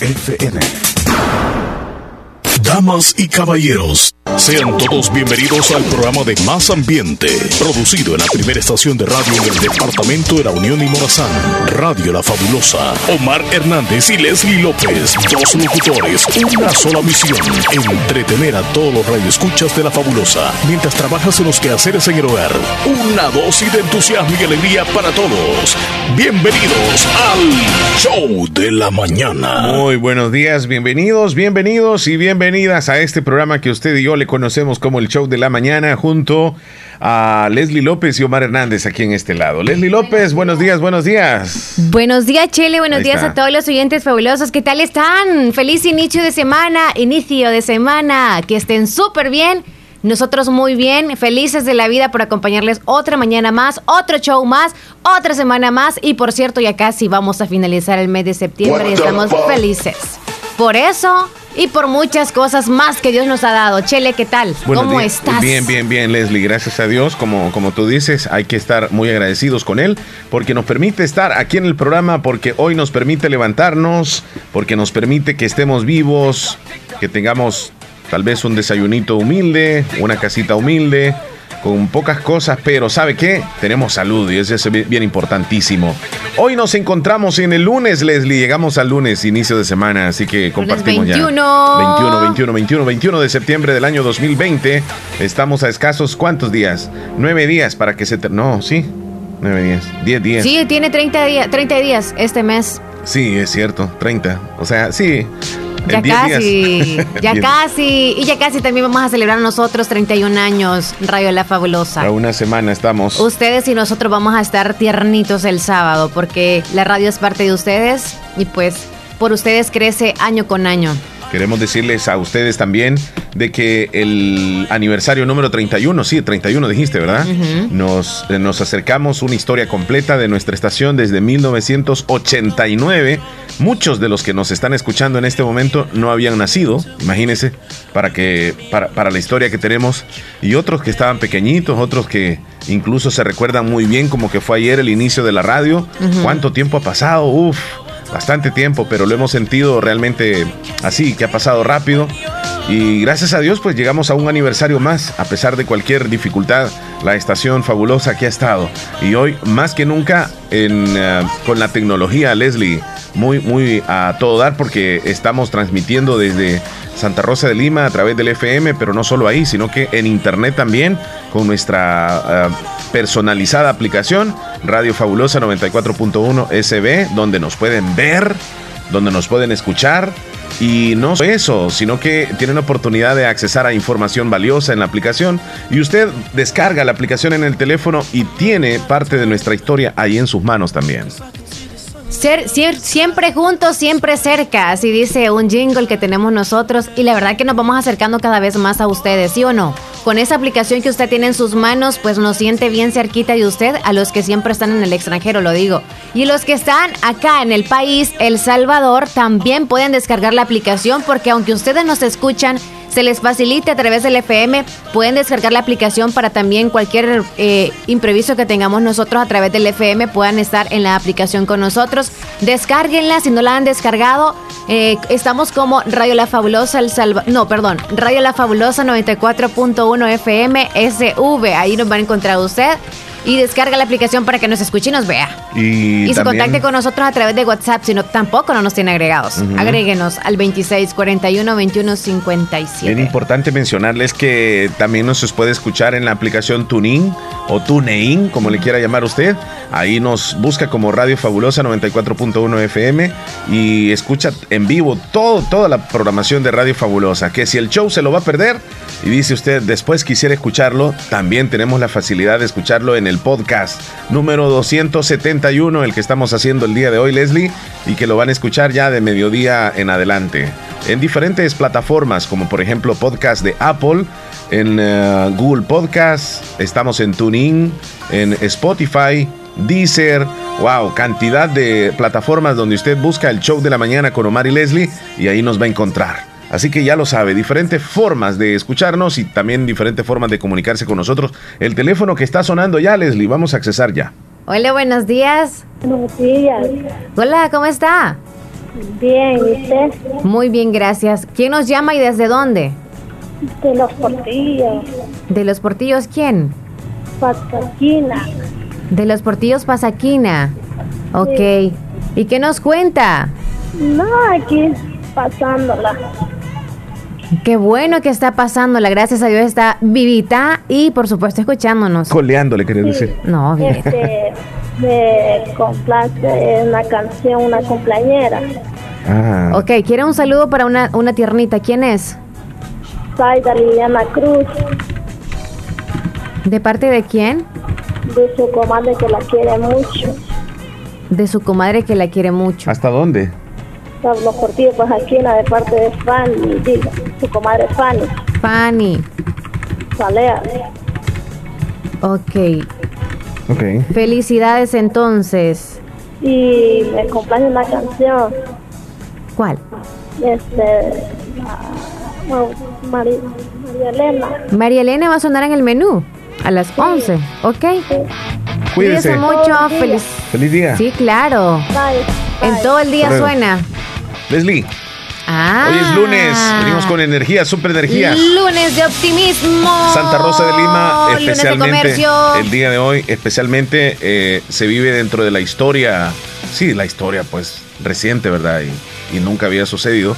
FM. Damas y caballeros, sean todos bienvenidos al programa de Más Ambiente, producido en la primera estación de radio en el departamento de la Unión y Morazán, Radio La Fabulosa. Omar Hernández y Leslie López, dos locutores, una sola misión, entretener a todos los radioescuchas de La Fabulosa, mientras trabajas en los quehaceres en el hogar. Una dosis de entusiasmo y alegría para todos. Bienvenidos al Show de la Mañana. Muy buenos días, bienvenidos, bienvenidos y bienvenidos a este programa que usted y yo le conocemos como el Show de la Mañana junto a Leslie López y Omar Hernández aquí en este lado. Leslie López, buenos días, buenos días. Buenos días, Chele, buenos días a todos los oyentes fabulosos. ¿Qué tal están? Feliz inicio de semana, inicio de semana. Que estén súper bien. Nosotros muy bien, felices de la vida por acompañarles otra mañana más, otro show más, otra semana más y por cierto ya casi vamos a finalizar el mes de septiembre y estamos felices. Por eso y por muchas cosas más que Dios nos ha dado. Chele, ¿qué tal? ¿Cómo estás? Bien, bien, bien, Leslie. Gracias a Dios. Como, como tú dices, hay que estar muy agradecidos con Él porque nos permite estar aquí en el programa, porque hoy nos permite levantarnos, porque nos permite que estemos vivos, que tengamos tal vez un desayunito humilde, una casita humilde con pocas cosas, pero ¿sabe qué? Tenemos salud y eso es bien importantísimo. Hoy nos encontramos en el lunes, Leslie. Llegamos al lunes, inicio de semana, así que compartimos 21. ya. 21, 21, 21, 21 de septiembre del año 2020. Estamos a escasos, ¿cuántos días? Nueve días para que se... No, sí, nueve días, diez días. Sí, tiene 30, días, 30 días este mes. Sí, es cierto, 30. O sea, sí, ya casi, ya casi. Y ya casi también vamos a celebrar nosotros 31 años, Radio La Fabulosa. A una semana estamos. Ustedes y nosotros vamos a estar tiernitos el sábado, porque la radio es parte de ustedes y pues por ustedes crece año con año. Queremos decirles a ustedes también de que el aniversario número 31, sí, 31 dijiste, ¿verdad? nos, eh, nos acercamos una historia completa de nuestra estación desde 1989. Muchos de los que nos están escuchando en este momento no habían nacido, imagínense, para, que, para, para la historia que tenemos. Y otros que estaban pequeñitos, otros que incluso se recuerdan muy bien como que fue ayer el inicio de la radio. ¿Cuánto tiempo ha pasado? Uf bastante tiempo, pero lo hemos sentido realmente así, que ha pasado rápido. Y gracias a Dios, pues llegamos a un aniversario más, a pesar de cualquier dificultad, la estación fabulosa que ha estado. Y hoy, más que nunca, en, eh, con la tecnología, Leslie, muy, muy a todo dar, porque estamos transmitiendo desde Santa Rosa de Lima a través del FM, pero no solo ahí, sino que en internet también, con nuestra eh, personalizada aplicación, Radio Fabulosa 94.1 SB, donde nos pueden ver, donde nos pueden escuchar. Y no eso, sino que tienen oportunidad de accesar a información valiosa en la aplicación. Y usted descarga la aplicación en el teléfono y tiene parte de nuestra historia ahí en sus manos también. Ser, siempre juntos, siempre cerca, así dice un jingle que tenemos nosotros y la verdad que nos vamos acercando cada vez más a ustedes, ¿sí o no? Con esa aplicación que usted tiene en sus manos, pues nos siente bien cerquita de usted, a los que siempre están en el extranjero, lo digo. Y los que están acá en el país, El Salvador, también pueden descargar la aplicación porque aunque ustedes nos escuchan, se les facilite a través del FM. Pueden descargar la aplicación para también cualquier eh, imprevisto que tengamos nosotros a través del FM puedan estar en la aplicación con nosotros. Descárguenla si no la han descargado. Eh, estamos como Radio La Fabulosa El no, perdón, Radio La Fabulosa 94.1 FM SV. Ahí nos va a encontrar usted y descarga la aplicación para que nos escuche y nos vea. Y, se contacte con nosotros a través de WhatsApp, si no, tampoco no nos tiene agregados. Agréguenos al 2641 2157. Bien importante mencionarles que también nos puede escuchar en la aplicación TuneIn o TuneIn, como le quiera llamar usted. Ahí nos busca como Radio Fabulosa 94.1 FM y escucha en vivo todo, toda la programación de Radio Fabulosa. Que si el show se lo va a perder y dice usted después quisiera escucharlo, también tenemos la facilidad de escucharlo en el podcast número 271, el que estamos haciendo el día de hoy, Leslie, y que lo van a escuchar ya de mediodía en adelante. En diferentes plataformas, como por ejemplo podcast de Apple, en eh, Google Podcast, estamos en TuneIn, en Spotify, Deezer, wow, cantidad de plataformas donde usted busca el show de la mañana con Omar y Leslie y ahí nos va a encontrar. Así que ya lo sabe, diferentes formas de escucharnos y también diferentes formas de comunicarse con nosotros. El teléfono que está sonando ya, Leslie, vamos a accesar ya. Hola, buenos días. Buenos días. Hola, ¿cómo está? Bien, ¿y usted? Muy bien, gracias. ¿Quién nos llama y desde dónde? De los portillos. ¿De los portillos quién? Pasaquina. De los portillos Pasaquina. Ok. ¿Y qué nos cuenta? No, aquí pasándola. Qué bueno que está pasándola. Gracias a Dios está vivita y por supuesto escuchándonos. Coleándole, quería decir. No, bien. Este, me complace una canción, una compañera. Ah, Ok, quiere un saludo para una, una tiernita. ¿Quién es? Saida Liliana Cruz, ¿De parte de quién? de su comadre que la quiere mucho. De su comadre que la quiere mucho. ¿hasta dónde? Los los portillos Pasaquina de parte de Fanny, diga, su comadre Fanny, Fanny. Salea. Ok. Ok. Felicidades entonces. Y me complace una canción. ¿Cuál? Este. ah, oh, Mari- María Elena. María Elena va a sonar en el menú a las 11. Ok. Cuídese. Cuídese mucho. Todo el día. Feliz. Feliz día. Sí, claro. Bye. En Bye. todo el día suena. Leslie, Ah. hoy es lunes. Venimos con energía, super energía. Lunes de optimismo. Santa Rosa de Lima, Lunes de especialmente comercio. el día de hoy, especialmente eh, se vive dentro de la historia, sí, la historia pues reciente, ¿verdad? Y, y nunca había sucedido.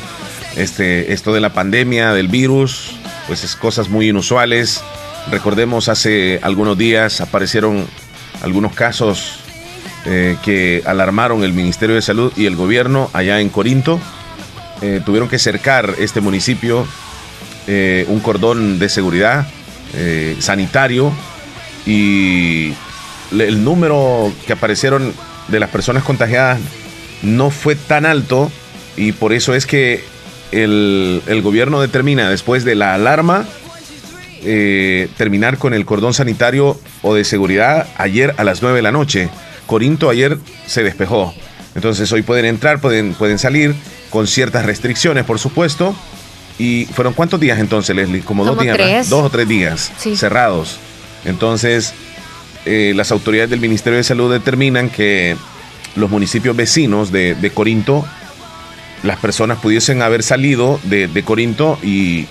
Este, esto de la pandemia, del virus, pues es cosas muy inusuales. Recordemos, hace algunos días aparecieron algunos casos eh, que alarmaron el Ministerio de Salud y el gobierno allá en Corinto. Eh, tuvieron que cercar este municipio eh, un cordón de seguridad sanitario y el número que aparecieron de las personas contagiadas no fue tan alto y por eso es que el, el gobierno determina después de la alarma terminar con el cordón sanitario o de seguridad ayer a las 9 de la noche. Corinto ayer se despejó. Entonces hoy pueden entrar, pueden, pueden salir con ciertas restricciones, por supuesto. ¿Y fueron cuántos días entonces, Leslie? Como, dos días, tres. dos o tres días Sí. cerrados. Entonces, eh, las autoridades del Ministerio de Salud determinan que los municipios vecinos de, de Corinto, las personas pudiesen haber salido de, de Corinto y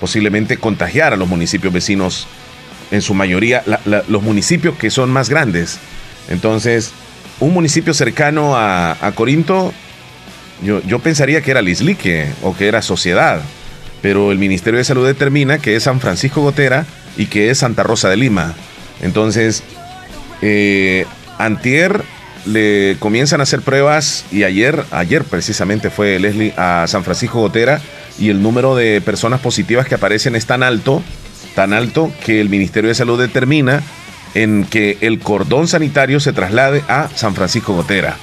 posiblemente contagiar a los municipios vecinos, en su mayoría la- la- los municipios que son más grandes. Entonces, un municipio cercano a, Corinto, yo, yo pensaría que era Lislique o que era Sociedad, pero el Ministerio de Salud determina que es San Francisco Gotera y que es Santa Rosa de Lima. Entonces, eh, Antier le comienzan a hacer pruebas y ayer, ayer precisamente fue Leslie a San Francisco Gotera y el número de personas positivas que aparecen es tan alto, tan alto que el Ministerio de Salud determina en que el cordón sanitario se traslade a San Francisco Gotera.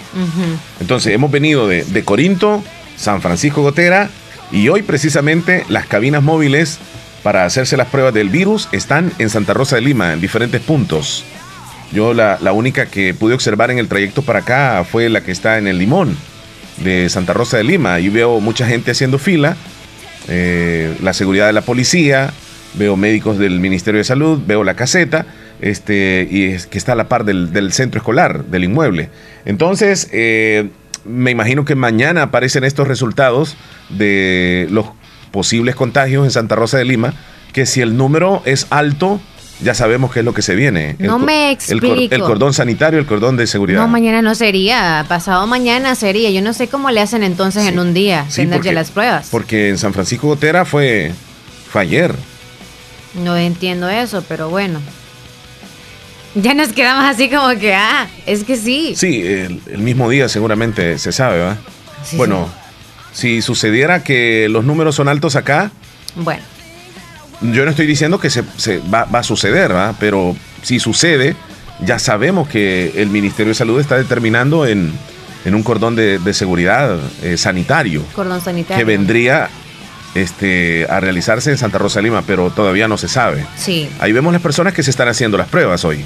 Entonces hemos venido de, de Corinto, San Francisco Gotera y hoy precisamente las cabinas móviles para hacerse las pruebas del virus están en Santa Rosa de Lima, en diferentes puntos. Yo la, la única que pude observar en el trayecto para acá fue la que está en el Limón de Santa Rosa de Lima. Y veo mucha gente haciendo fila, eh, la seguridad de la policía, veo médicos del Ministerio de Salud, veo la caseta, este, y es que está a la par del, del centro escolar, del inmueble. Entonces, eh, me imagino que mañana aparecen estos resultados de los posibles contagios en Santa Rosa de Lima, que si el número es alto, ya sabemos qué es lo que se viene. No me explico. El, cordón sanitario, el cordón de seguridad. No, mañana no sería. Pasado mañana sería. Yo no sé cómo le hacen entonces en un día Sí, tener porque- ya las pruebas. Porque en San Francisco Gotera fue, fue ayer. No entiendo eso, pero bueno. Ya nos quedamos así como que, ah, es que sí. Sí, el, el mismo día seguramente se sabe, ¿va? Sí, bueno, si sucediera que los números son altos acá, Bueno, yo no estoy diciendo que se, se va, va a suceder, ¿va? Pero si sucede, ya sabemos que el Ministerio de Salud está determinando en, en un cordón de, de seguridad eh, sanitario cordón sanitario. que vendría este, a realizarse en Santa Rosa de Lima, pero todavía no se sabe. Sí. Ahí vemos las personas que se están haciendo las pruebas hoy.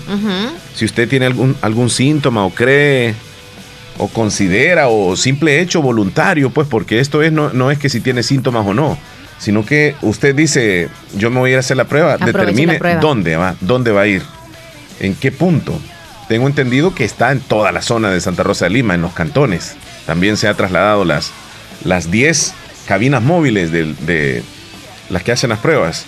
Si usted tiene algún, algún síntoma o cree o considera o simple hecho voluntario, pues porque esto es no, no es que si tiene síntomas o no, sino que usted dice, yo me voy a ir a hacer la prueba, Aproveche determine la prueba. dónde va, dónde va a ir, en qué punto. Tengo entendido que está en toda la zona de Santa Rosa de Lima, en los cantones. también se ha trasladado las, las 10 cabinas móviles de, de las que hacen las pruebas.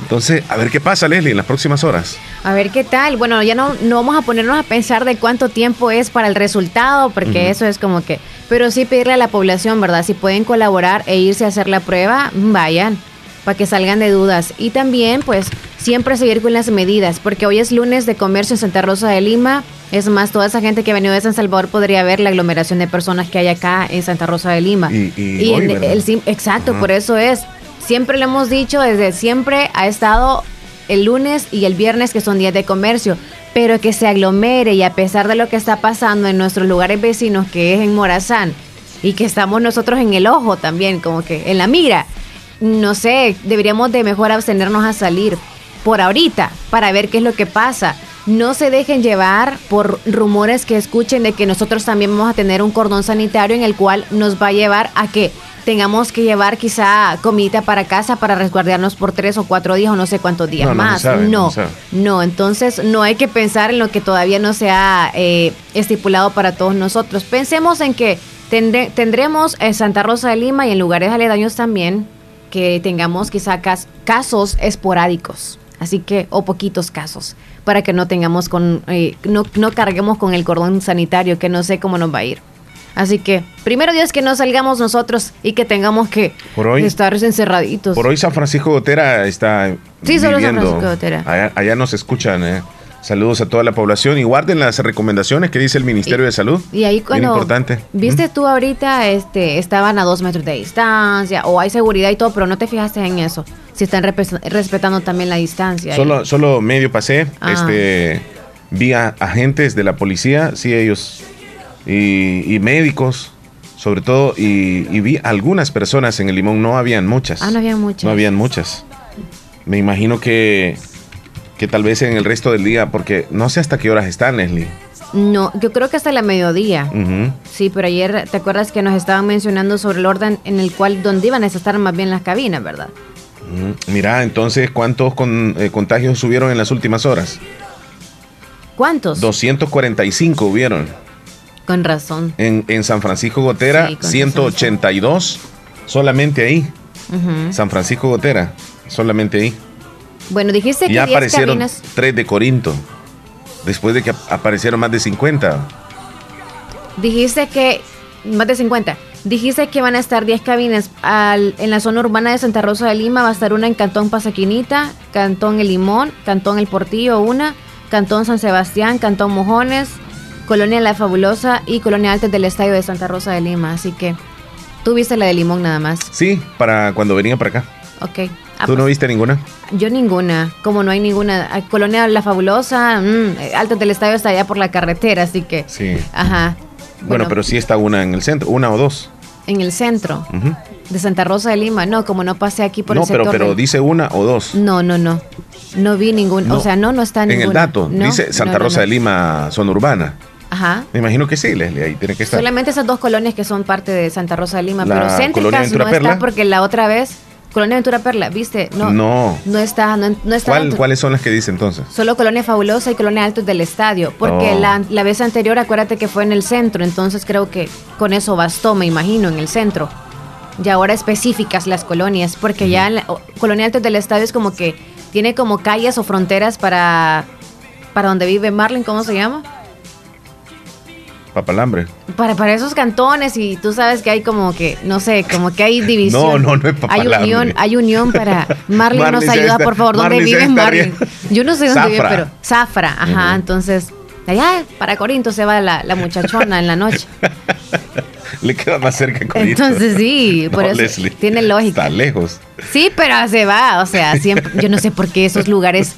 Entonces, a ver qué pasa, Leslie, en las próximas horas. A ver qué tal. Bueno, ya no, no vamos a ponernos a pensar de cuánto tiempo es para el resultado, porque eso es como que... Pero sí pedirle a la población, ¿verdad? Si pueden colaborar e irse a hacer la prueba, vayan, para que salgan de dudas. Y también, pues, siempre seguir con las medidas, porque hoy es lunes de comercio en Santa Rosa de Lima. Es más, toda esa gente que ha venido de San Salvador podría ver la aglomeración de personas que hay acá en Santa Rosa de Lima. Y, el, exacto, por eso es siempre lo hemos dicho, desde siempre ha estado el lunes y el viernes que son días de comercio, pero que se aglomere y a pesar de lo que está pasando en nuestros lugares vecinos, que es en Morazán, y que estamos nosotros en el ojo también, como que en la mira, no sé, deberíamos de mejor abstenernos a salir por ahorita para ver qué es lo que pasa. No se dejen llevar por rumores que escuchen de que nosotros también vamos a tener un cordón sanitario en el cual nos va a llevar a que tengamos que llevar quizá comida para casa para resguardarnos por tres o cuatro días o no sé cuántos días más. No, no, entonces no hay que pensar en lo que todavía no se ha eh, estipulado para todos nosotros. Pensemos en que tendremos en Santa Rosa de Lima y en lugares aledaños también que tengamos quizá casos esporádicos. Así que, o poquitos casos, para que no tengamos con, eh, no, no carguemos con el cordón sanitario, que no sé cómo nos va a ir. Así que, primero Dios que no salgamos nosotros y que tengamos que estar encerraditos. Por hoy San Francisco Gotera está Sí, solo San Francisco Gotera. Allá, nos escuchan, ¿eh? Saludos a toda la población y guarden las recomendaciones que dice el Ministerio de Salud. Y ahí cuando importante. viste tú ahorita, este, estaban a dos metros de distancia o hay seguridad y todo, pero no te fijaste en eso. Si están respetando también la distancia. Solo, solo medio pasé, ah. este, vi a agentes de la policía, sí ellos y, médicos, sobre todo, y, vi algunas personas en el limón, no habían muchas. Ah, no habían muchas. No habían muchas. Me imagino que, que tal vez en el resto del día, porque no sé hasta qué horas están, Leslie. No, yo creo que hasta la mediodía. Sí, pero ayer, ¿te acuerdas que nos estaban mencionando sobre el orden en el cual, donde iban a estar más bien las cabinas, verdad? Mira, entonces, ¿cuántos con, eh, contagios subieron en las últimas horas? ¿Cuántos? 245 hubieron. Con razón. En, San Francisco Gotera, 182, solamente ahí. San Francisco Gotera, solamente ahí. Bueno, dijiste que ya aparecieron tres de Corinto, después de que aparecieron más de 50. Dijiste que más de 50. Dijiste que van a estar 10 cabinas en la zona urbana de Santa Rosa de Lima. Va a estar una en Cantón Pasaquinita, Cantón El Limón, Cantón El Portillo, una, Cantón San Sebastián, Cantón Mojones, Colonia La Fabulosa y Colonia Alta del Estadio de Santa Rosa de Lima. Así que tú viste la de Limón nada más. Sí, para cuando venía para acá. Ok. Ah, ¿Tú no pues, viste ninguna? Yo ninguna, como no hay ninguna. Ah, Colonia La Fabulosa, mm, Alto del Estadio está allá por la carretera, así que... Sí. Ajá. Bueno, pero sí está una en el centro, una o dos. En el centro de Santa Rosa de Lima. No, como no pasé aquí por el sector. No, pero, pero dice una o dos. No, no, no. No vi ninguna. O sea, no, no está ninguna. En el dato, dice Santa Rosa de Lima, zona urbana. Ajá. Me imagino que sí, Leslie, ahí tiene que estar. Solamente esas dos colonias que son parte de Santa Rosa de Lima, pero céntricas no está porque la otra vez Colonia Ventura Perla, ¿viste? No. No. No está, no, está. ¿Cuáles son las que dice entonces? Solo Colonia Fabulosa y Colonia Altos del Estadio. Porque oh. la, la, vez anterior, acuérdate que fue en el centro, entonces creo que con eso bastó, me imagino, en el centro. Y ahora específicas las colonias, porque ya la, Colonia Altos del Estadio es como que tiene como calles o fronteras para, para donde vive Marlin, ¿cómo se llama? Papalambre. Para, para esos cantones y tú sabes que hay como que, no sé, como que hay división. No, no, no es papalambre. Hay unión, hay unión para... Marlin, nos ayuda, por favor. ¿Dónde vives, Marlin? Yo no sé dónde vive, pero... Zafra, ajá, entonces... Allá, para Corinto se va la, la muchachona en la noche. Le queda más cerca Corinto. Entonces sí, por eso tiene lógica. Está lejos. Sí, pero se va, o sea, siempre, yo no sé por qué esos lugares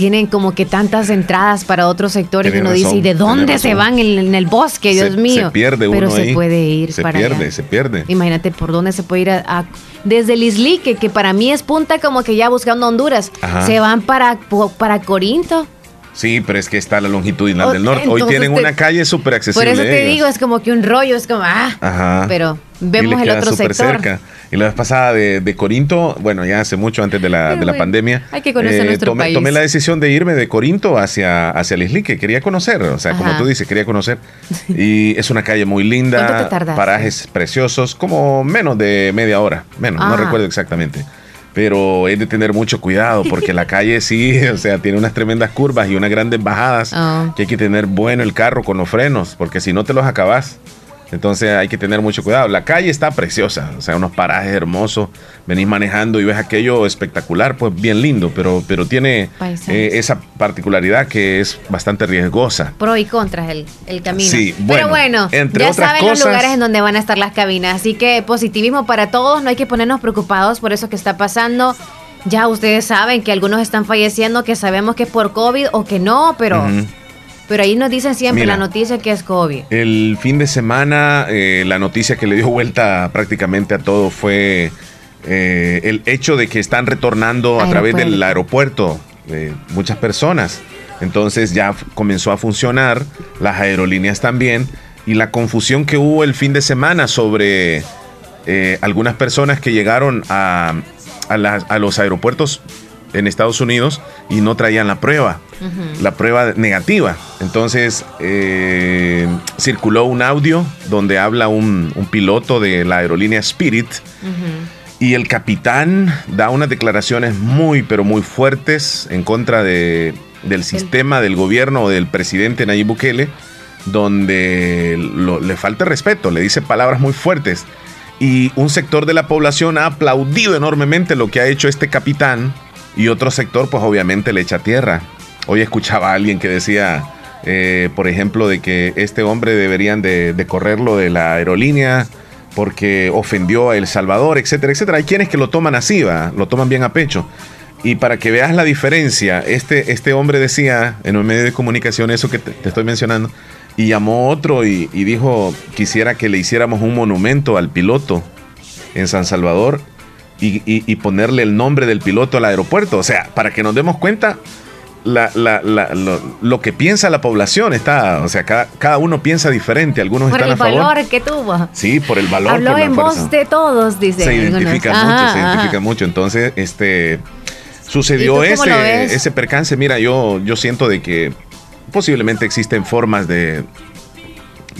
tienen como que tantas entradas para otros sectores y uno dice, ¿y de dónde se van en, el bosque? Dios mío. Se pierde uno Pero se puede ir se pierde, Se pierde, Imagínate por dónde se puede ir a, desde el que, que para mí es punta como que ya buscando Honduras, se van para, para Corinto. Sí, pero es que está la longitudinal del norte. Hoy tienen una calle súper accesible. Por eso te digo, es como que un rollo, es como, ah, Ajá. pero vemos el otro sector. cerca. Y la vez pasada de, Corinto, bueno, ya hace mucho antes de la, de la pandemia. Hay que conocer eh, nuestro tomé, país. tomé la decisión de irme de Corinto hacia, hacia Leslie, que quería conocer. O sea, como tú dices, quería conocer. Y es una calle muy linda, parajes preciosos, como menos de media hora. Menos, no ah. recuerdo exactamente pero es de tener mucho cuidado porque la calle sí, o sea, tiene unas tremendas curvas y unas grandes bajadas ah. que hay que tener bueno el carro con los frenos, porque si no te los acabas. Entonces hay que tener mucho cuidado. La calle está preciosa, o sea, unos parajes hermosos. Venís manejando y ves aquello espectacular, pues bien lindo, pero, pero tiene eh, esa particularidad que es bastante riesgosa. Pro y contras el, el camino. Sí, bueno, pero bueno, entre ya saben los lugares en donde van a estar las cabinas. Así que positivismo para todos, no hay que ponernos preocupados por eso que está pasando. Ya ustedes saben que algunos están falleciendo, que sabemos que es por COVID o que no, pero... Pero ahí nos dicen siempre la noticia que es COVID. El fin de semana, eh, la noticia que le dio vuelta prácticamente a todo fue eh, el hecho de que están retornando a través del aeropuerto eh, muchas personas. Entonces ya comenzó a funcionar, las aerolíneas también, y la confusión que hubo el fin de semana sobre algunas personas que llegaron a, a los aeropuertos en Estados Unidos y no traían la prueba, la prueba negativa. Entonces eh, circuló un audio donde habla un, piloto de la aerolínea Spirit y el capitán da unas declaraciones muy, pero muy fuertes en contra de, del sistema, del gobierno o del presidente Nayib Bukele, donde le falta respeto, le dice palabras muy fuertes. Y un sector de la población ha aplaudido enormemente lo que ha hecho este capitán y otro sector pues obviamente le echa tierra. Hoy escuchaba a alguien que decía, eh, por ejemplo, de que este hombre deberían de, correrlo de la aerolínea porque ofendió a El Salvador, etcétera, etcétera. Hay quienes que lo toman así, ¿va? lo toman bien a pecho. Y para que veas la diferencia, este, este hombre decía en un medio de comunicación eso que te, estoy mencionando, y llamó otro y, dijo, quisiera que le hiciéramos un monumento al piloto en San Salvador y, ponerle el nombre del piloto al aeropuerto. O sea, para que nos demos cuenta la, lo, que piensa la población está, o sea, cada, uno piensa diferente, algunos están a favor. Por el valor que tuvo. Sí, por el valor. Habló en voz de todos, dice. Se identifica mucho, se identifica mucho. Entonces, este, sucedió ese, ese percance. Mira, yo, yo siento de que posiblemente existen formas de,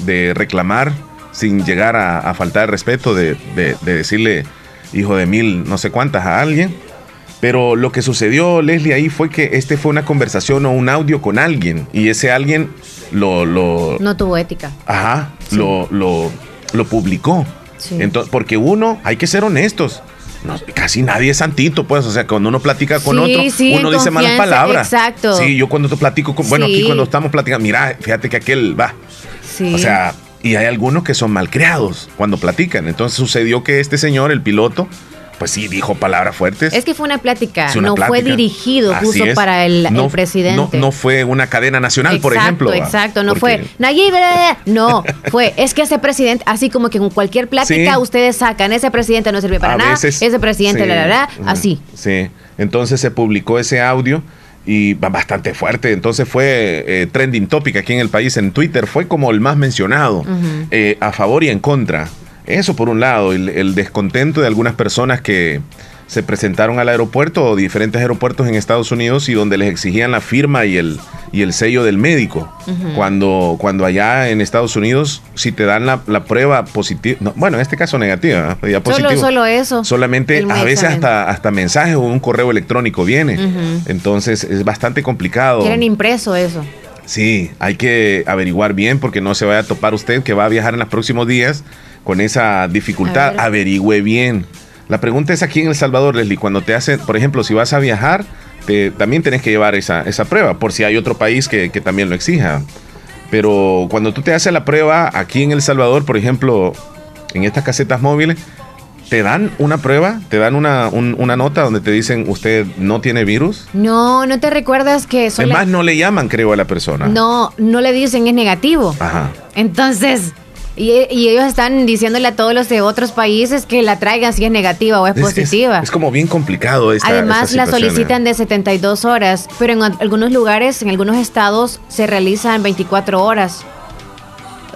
de reclamar sin llegar a, faltar el respeto, de, de decirle hijo de mil, no sé cuántas a alguien. Pero lo que sucedió, Leslie, ahí fue que este fue una conversación o un audio con alguien. Y ese alguien lo. lo no tuvo ética. Ajá. Lo, lo, lo, publicó. Entonces, porque uno, hay que ser honestos. casi nadie es santito, pues. O sea, cuando uno platica con otro, uno dice malas palabras. Exacto. Sí, yo cuando te platico con. Bueno, aquí cuando estamos platicando, mira, fíjate que aquel va. Sí. O sea, y hay algunos que son malcriados cuando platican. Entonces sucedió que este señor, el piloto, pues sí, dijo palabras fuertes. Es que fue una plática, no fue dirigido justo para el, presidente. No, fue una cadena nacional, por ejemplo. Exacto, no fue Nayib, no, fue, es que ese presidente, así como que en cualquier plática ustedes sacan, ese presidente no sirve para nada, ese presidente, la, la, así. Sí, entonces se publicó ese audio y bastante fuerte. Entonces fue eh, trending topic aquí en el país en Twitter, fue como el más mencionado, eh, a favor y en contra. Eso por un lado, el descontento de algunas personas que se presentaron al aeropuerto o diferentes aeropuertos en Estados Unidos y donde les exigían la firma y el, y el sello del médico. cuando, cuando allá en Estados Unidos, si te dan la, prueba positiva, bueno, en este caso negativa, ya positivo, solo, solo eso. Solamente a veces hasta, hasta mensajes o un correo electrónico viene. Entonces es bastante complicado. Quieren impreso eso. Sí, hay que averiguar bien porque no se vaya a topar usted que va a viajar en los próximos días con esa dificultad. Averigüe bien la pregunta es aquí en El Salvador, Leslie, cuando te hacen, por ejemplo, si vas a viajar, te, también tienes que llevar esa, esa prueba, por si hay otro país que, también lo exija. Pero cuando tú te haces la prueba aquí en El Salvador, por ejemplo, en estas casetas móviles, ¿Te dan una prueba? ¿Te dan una, una, nota donde te dicen usted no tiene virus? No, no te recuerdas que... Además, no le llaman, creo, a la persona. No, no le dicen es negativo. Ajá. Entonces, Y, y ellos están diciéndole a todos los de otros países que la traigan si es negativa o es, positiva. Es, como bien complicado esta Además, esta la ¿eh? solicitan de 72 horas, pero en al- algunos lugares, en algunos estados, se realizan 24 horas.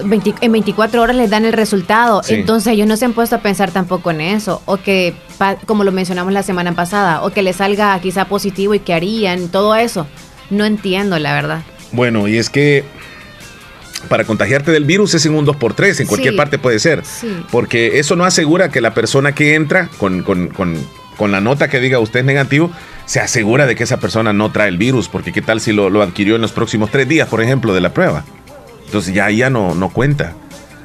20 en 24 horas les dan el resultado. Sí. Entonces, ellos no se han puesto a pensar tampoco en eso. O que, pa- como lo mencionamos la semana pasada, o que les salga quizá positivo y que harían, todo eso. No entiendo, la verdad. Bueno, y es que para contagiarte del virus es en un 2x3, en cualquier Sí. parte puede ser. Sí. Porque eso no asegura que la persona que entra con, con- con- con la nota que diga usted es negativo, se asegura de que esa persona no trae el virus, porque qué tal si lo, lo adquirió en los próximos tres días, por ejemplo, de la prueba. Entonces ya, ya no, no cuenta.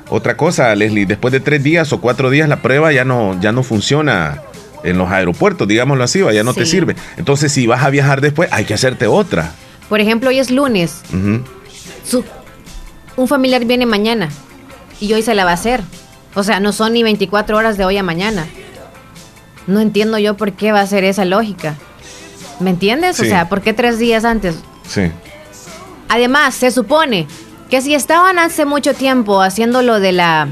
Otra cosa, Leslie, después de tres días o cuatro días la prueba ya no, ya no funciona en los aeropuertos, digámoslo así, va, ya no te sirve. Entonces si vas a viajar después, hay que hacerte otra. Por ejemplo, hoy es lunes. Un familiar viene mañana y hoy se la va a hacer. O sea, no son ni 24 horas de hoy a mañana. No entiendo yo por qué va a ser esa lógica. ¿Me entiendes? O sea, ¿por qué tres días antes? Sí. Además, se supone que si estaban hace mucho tiempo haciendo lo de la...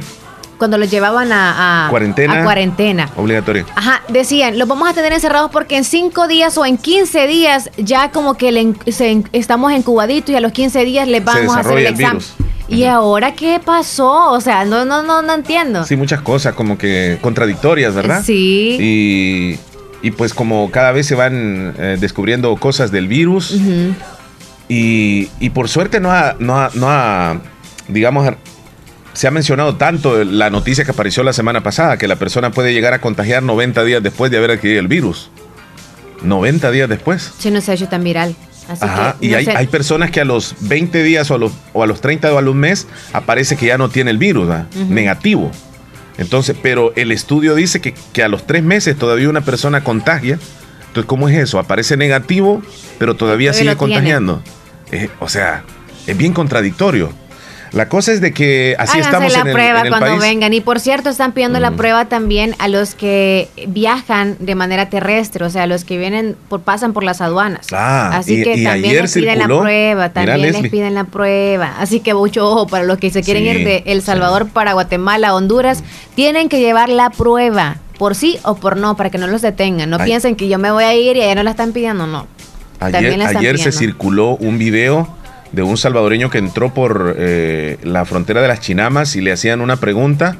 Cuando los llevaban a, a- Cuarentena. a cuarentena. Obligatorio. Ajá, decían, los vamos a tener encerrados porque en 5 días o en 15 días ya como que le se estamos incubaditos y a los 15 días les vamos a hacer el examen. virus. ¿Y ahora qué pasó? O sea, no, no, no, no entiendo. Sí, muchas cosas como que contradictorias, ¿verdad? Sí. Y, y pues como cada vez se van eh, descubriendo cosas del virus y, y por suerte no ha, no ha, no ha, digamos, se ha mencionado tanto la noticia que apareció la semana pasada, que la persona puede llegar a contagiar 90 días después de haber adquirido el virus. 90 días después. Sí, no se ha hecho tan viral. Así Ajá, que, y hay, hay personas que a los 20 días o a los, o a los 30 o a los mes aparece que ya no tiene el virus, negativo. Entonces, pero el estudio dice que, que a los tres meses todavía una persona contagia. Entonces, ¿cómo es eso? Aparece negativo, pero todavía Todavía sigue contagiando. Eh, o sea, es bien contradictorio. La cosa es de que así Háganse estamos la en el, prueba en el cuando país. vengan. Y por cierto, están pidiendo la Mm. prueba también a los que viajan de manera terrestre, o sea, los que vienen por pasan por las aduanas. Ah, Así y- que y también ayer les piden la prueba, también les piden la prueba. Así que mucho ojo para los que se quieren Sí, ir de El sí. Salvador para Guatemala, Honduras, tienen que llevar la prueba. Por sí o por no, para que no los detengan. No Ay. piensen que yo me voy a ir y allá no la están pidiendo, no. Ayer, se circuló un video de un salvadoreño que entró por eh, la frontera de las Chinamas y le hacían una pregunta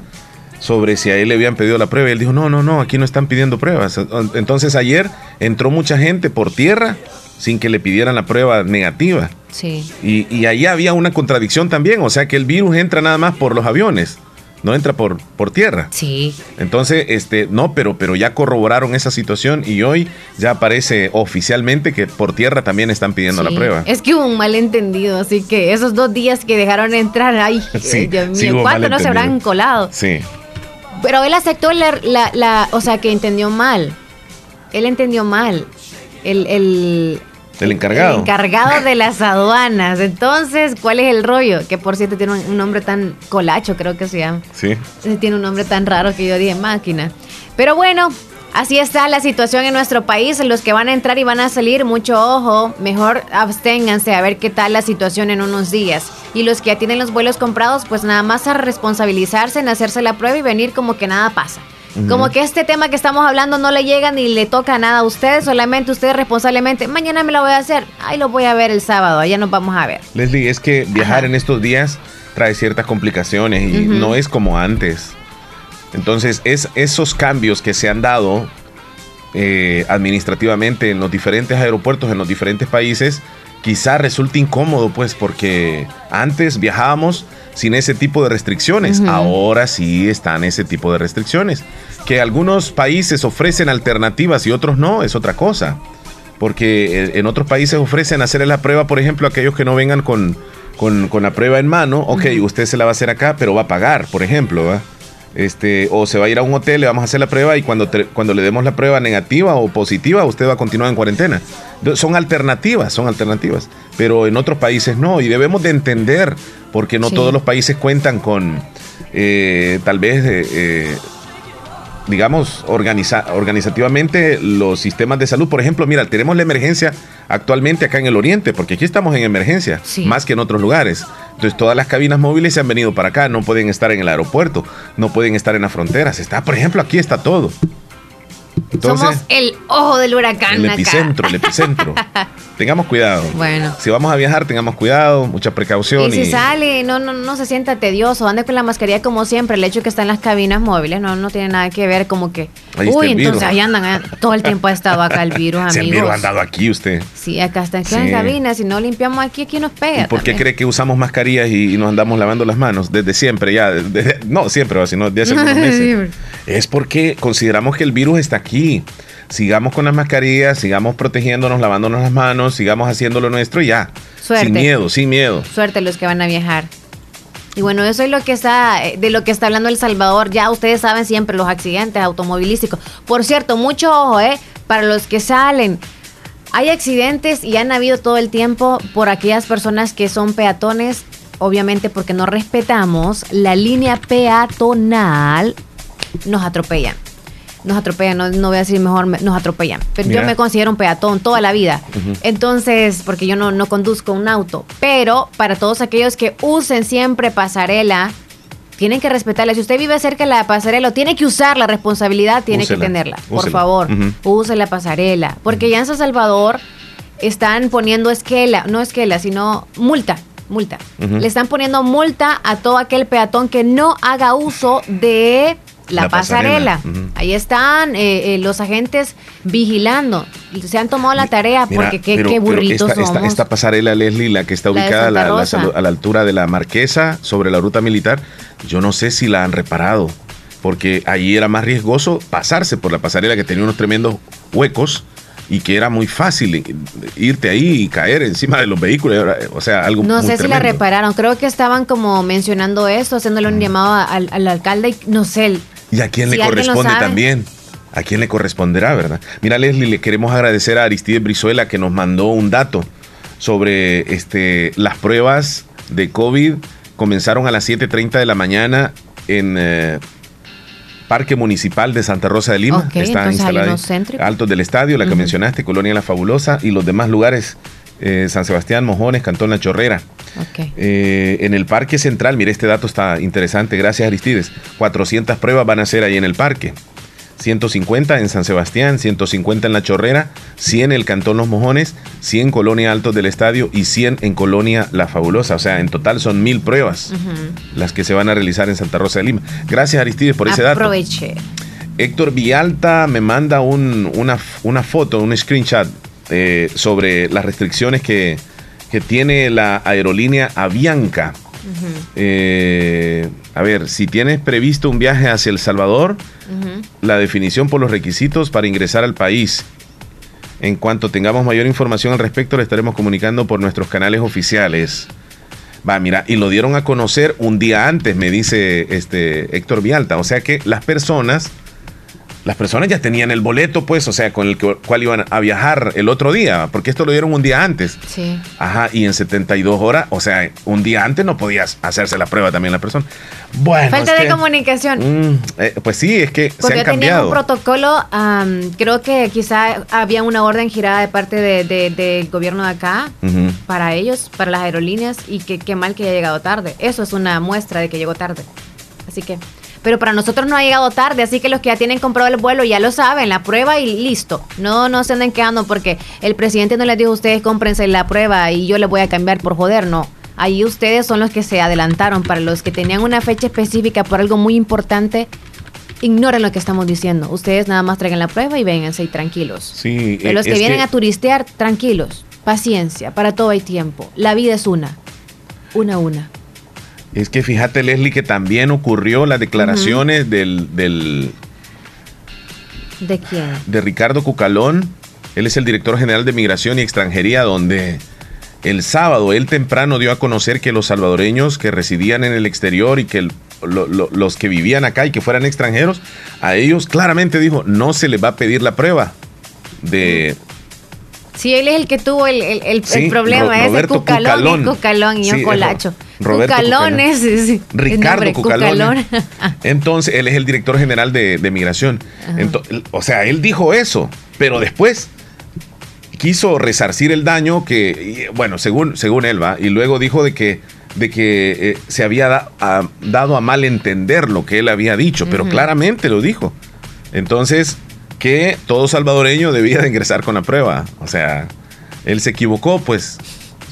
sobre si a él le habían pedido la prueba. Y él dijo, no, no, no, aquí no están pidiendo pruebas. Entonces ayer entró mucha gente por tierra sin que le pidieran la prueba negativa. Sí. Y, y ahí había una contradicción también, o sea que el virus entra nada más por los aviones, no entra por, por tierra. Sí. Entonces, este, no, pero, pero ya corroboraron esa situación y hoy ya aparece oficialmente que por tierra también están pidiendo la Sí. prueba. Es que hubo un malentendido, así que esos dos días que dejaron entrar, ay, Sí, eh, Dios sí mío, hubo ¿cuántos no se habrán colado? Sí, Pero él aceptó la, la, la- o sea, que entendió mal. Él entendió mal. El, el, El encargado. el encargado de las aduanas. Entonces, ¿cuál es el rollo? Que por cierto tiene un, nombre tan colacho, creo que se llama. sí. Tiene un nombre tan raro que yo dije máquina. Pero bueno, así está la situación en nuestro país. Los que van a entrar y van a salir, mucho ojo. Mejor absténganse a ver qué tal la situación en unos días. Y los que ya tienen los vuelos comprados, pues nada más a responsabilizarse en hacerse la prueba y venir como que nada pasa. Como que este tema que estamos hablando no le llega ni le toca nada a ustedes, solamente ustedes responsablemente, mañana me lo voy a hacer, ahí lo voy a ver el sábado, allá nos vamos a ver. Leslie, es que viajar Ajá. en estos días trae ciertas complicaciones y no es como antes. Entonces, es esos cambios que se han dado eh, administrativamente en los diferentes aeropuertos, en los diferentes países, quizá resulte incómodo, pues, porque antes viajábamos sin ese tipo de restricciones. Ahora sí están ese tipo de restricciones. Que algunos países ofrecen alternativas y otros no, es otra cosa. Porque eh, en otros países ofrecen hacer la prueba, por ejemplo, a aquellos que no vengan con, con, con la prueba en mano. Ok, usted se la va a hacer acá, pero va a pagar, por ejemplo. Este, o se va a ir a un hotel, le vamos a hacer la prueba y cuando, te- cuando le demos la prueba negativa o positiva, usted va a continuar en cuarentena. Son alternativas, son alternativas. Pero en otros países no. Y debemos de entender, porque no Sí. todos los países cuentan con, eh, tal vez, eh, eh, digamos, organiza- organizativamente los sistemas de salud. Por ejemplo, mira, tenemos la emergencia actualmente acá en el oriente, porque aquí estamos en emergencia, Sí. más que en otros lugares. Entonces todas las cabinas móviles se han venido para acá, no pueden estar en el aeropuerto, no pueden estar en las fronteras. Está, por ejemplo, aquí está todo. Somos el ojo del huracán. El epicentro, el epicentro. tengamos cuidado. Bueno. Si vamos a viajar, tengamos cuidado, mucha precaución. Y si sale, no, no, no se sienta tedioso, ande con la mascarilla como siempre. El hecho que está en las cabinas móviles no, no tiene nada que ver como que. uy, entonces ahí andan, eh, todo el tiempo ha estado acá el virus, amigos. el virus ha andado aquí usted. Sí, acá está en cabinas, si no limpiamos aquí, aquí nos pega. ¿Y por qué cree que usamos mascarillas y, nos andamos lavando las manos? Desde siempre, ya. no siempre, sino desde hace algunos meses. es porque consideramos que el virus está aquí sigamos con las mascarillas, sigamos protegiéndonos, lavándonos las manos, sigamos haciendo lo nuestro y ya. Suerte. Sin miedo, sin miedo. Suerte los que van a viajar. Y bueno, eso es lo que está, eh, de lo que está hablando El Salvador. Ya ustedes saben siempre los accidentes automovilísticos. Por cierto, mucho ojo, ¿eh? Para los que salen. Hay accidentes y han habido todo el tiempo por aquellas personas que son peatones, obviamente porque no respetamos la línea peatonal, nos atropellan nos atropellan, no, voy a decir mejor, nos atropellan. Pero yo me considero un peatón toda la vida. Entonces, porque yo no, no conduzco un auto. Pero para todos aquellos que usen siempre pasarela, tienen que respetarla. Si usted vive cerca de la pasarela, tiene que usar la responsabilidad, tiene que tenerla. Por favor, use la pasarela. Porque ya en San Salvador están poniendo esquela, no esquela, sino multa. Multa. Le están poniendo multa a todo aquel peatón que no haga uso de la, pasarela. Ahí están eh, eh, los agentes vigilando. Se han tomado la tarea porque qué, burritos esta, Esta, pasarela, Leslie, la que está ubicada a la, altura de la Marquesa, sobre la ruta militar, yo no sé si la han reparado. Porque ahí era más riesgoso pasarse por la pasarela que tenía unos tremendos huecos y que era muy fácil irte ahí y caer encima de los vehículos, o sea, algo No sé si la repararon, creo que estaban como mencionando eso, haciéndole un llamado al, al, alcalde, no sé, ¿Y a quién le corresponde también? ¿A quién le corresponderá, verdad? Mira, Leslie, le queremos agradecer a Aristides Brizuela que nos mandó un dato sobre este, las pruebas de COVID. Comenzaron a las 7.30 de la mañana en eh, Parque Municipal de Santa Rosa de Lima. Está instalado Altos del Estadio, la que mencionaste, Colonia La Fabulosa y los demás lugares eh, San Sebastián, Mojones, Cantón La Chorrera. Eh, en el Parque Central, mire, este dato está interesante, gracias Aristides. 400 pruebas van a ser ahí en el parque. 150 en San Sebastián, 150 en La Chorrera, 100 en el Cantón Los Mojones, 100 Colonia Altos del Estadio y 100 en Colonia La Fabulosa. O sea, en total son mil pruebas las que se van a realizar en Santa Rosa de Lima. Gracias Aristides por ese dato. Aproveche. Héctor Vialta me manda una, una foto, un screenshot eh, sobre las restricciones que, tiene la aerolínea Avianca. Eh, a ver, si tienes previsto un viaje hacia El Salvador, la definición por los requisitos para ingresar al país. En cuanto tengamos mayor información al respecto, le estaremos comunicando por nuestros canales oficiales. Va, mira, y lo dieron a conocer un día antes, me dice este Héctor Vialta. O sea que las personas las personas ya tenían el boleto, pues, o sea, con el cual iban a viajar el otro día, porque esto lo dieron un día antes. Sí. Ajá, y en 72 horas, o sea, un día antes no podías hacerse la prueba también la persona. Bueno. Falta de comunicación. Mm, eh, pues sí, es que se han cambiado. un protocolo, creo que quizá había una orden girada de parte del gobierno de acá para ellos, para las aerolíneas, y que qué mal que haya llegado tarde. Eso es una muestra de que llegó tarde. Así que pero para nosotros no ha llegado tarde, así que los que ya tienen comprado el vuelo ya lo saben, la prueba y listo. No, no se anden quedando porque el presidente no les dijo a ustedes cómprense la prueba y yo les voy a cambiar por joder, no. Ahí ustedes son los que se adelantaron, para los que tenían una fecha específica por algo muy importante, ignoren lo que estamos diciendo. Ustedes nada más traigan la prueba y vénganse y tranquilos. Sí, los que vienen a turistear, tranquilos. Paciencia, para todo hay tiempo. La vida es una. Una una. Es que fíjate, Leslie, que también ocurrió las declaraciones del, del... ¿De quién? De Ricardo Cucalón. Él es el director general de Migración y Extranjería, donde el sábado él temprano dio a conocer que los salvadoreños que residían en el exterior y que los que vivían acá y que fueran extranjeros, a ellos claramente dijo, no se les va a pedir la prueba de, Sí, él es el que tuvo el, el, el problema, ese Cucalón, Cucalón, y un colacho. Cucalón es, sí, Ricardo Cucalón. Entonces, él es el director general de, Migración. o sea, él dijo eso, pero después quiso resarcir el daño que, bueno, según, según él va, y luego dijo de que de que eh, se había dado a mal entender lo que él había dicho, pero claramente lo dijo. Entonces, que todo salvadoreño debía de ingresar con la prueba. O sea, él se equivocó, pues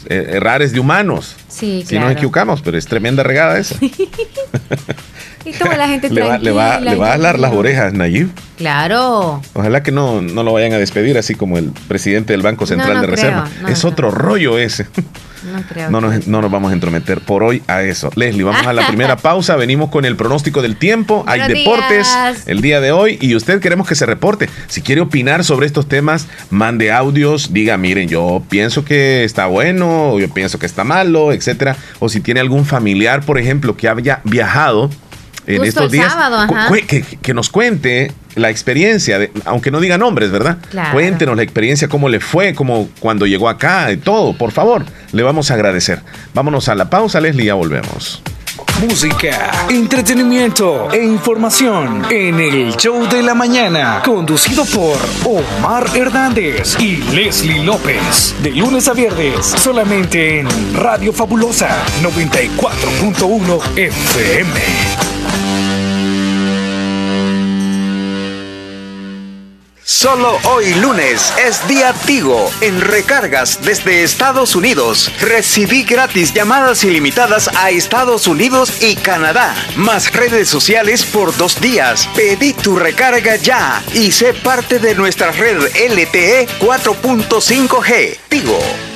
eh, errares de humanos. Sí, Si nos equivocamos, pero es tremenda regada esa. y toda la gente le, va, le, va, le va a alar las orejas, Nayib. Claro. Ojalá que no, no lo vayan a despedir así como el presidente del Banco Central de Reserva. es otro rollo ese. No, creo no, nos, no nos vamos a entrometer por hoy a eso. Leslie, vamos a la primera pausa. Venimos con el pronóstico del tiempo. Hay deportes el día de hoy y usted queremos que se reporte. Si quiere opinar sobre estos temas, mande audios. Diga, miren, yo pienso que está bueno, o yo pienso que está malo, etcétera. O si tiene algún familiar, por ejemplo, que haya viajado en estos días, que, nos cuente la experiencia, de, aunque no diga nombres, ¿verdad? Cuéntenos la experiencia, cómo le fue, cómo cuando llegó acá y todo, por favor, le vamos a agradecer. Vámonos a la pausa, Leslie, ya volvemos. Música, entretenimiento e información en el show de la mañana, conducido por Omar Hernández y Leslie López, de lunes a viernes, solamente en Radio Fabulosa 94.1 FM. Solo hoy lunes es día Tigo en recargas desde Estados Unidos. Recibí gratis llamadas ilimitadas a Estados Unidos y Canadá, más redes sociales por dos días. Pedí tu recarga ya y sé parte de nuestra red LTE 4.5G. Tigo.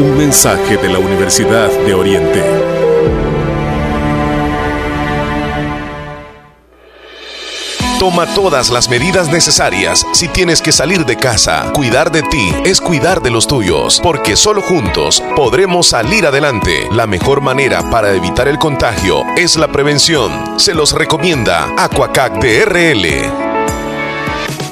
Un mensaje de la Universidad de Oriente. Toma todas las medidas necesarias si tienes que salir de casa. Cuidar de ti es cuidar de los tuyos, porque solo juntos podremos salir adelante. La mejor manera para evitar el contagio es la prevención. Se los recomienda Aquacac DRL.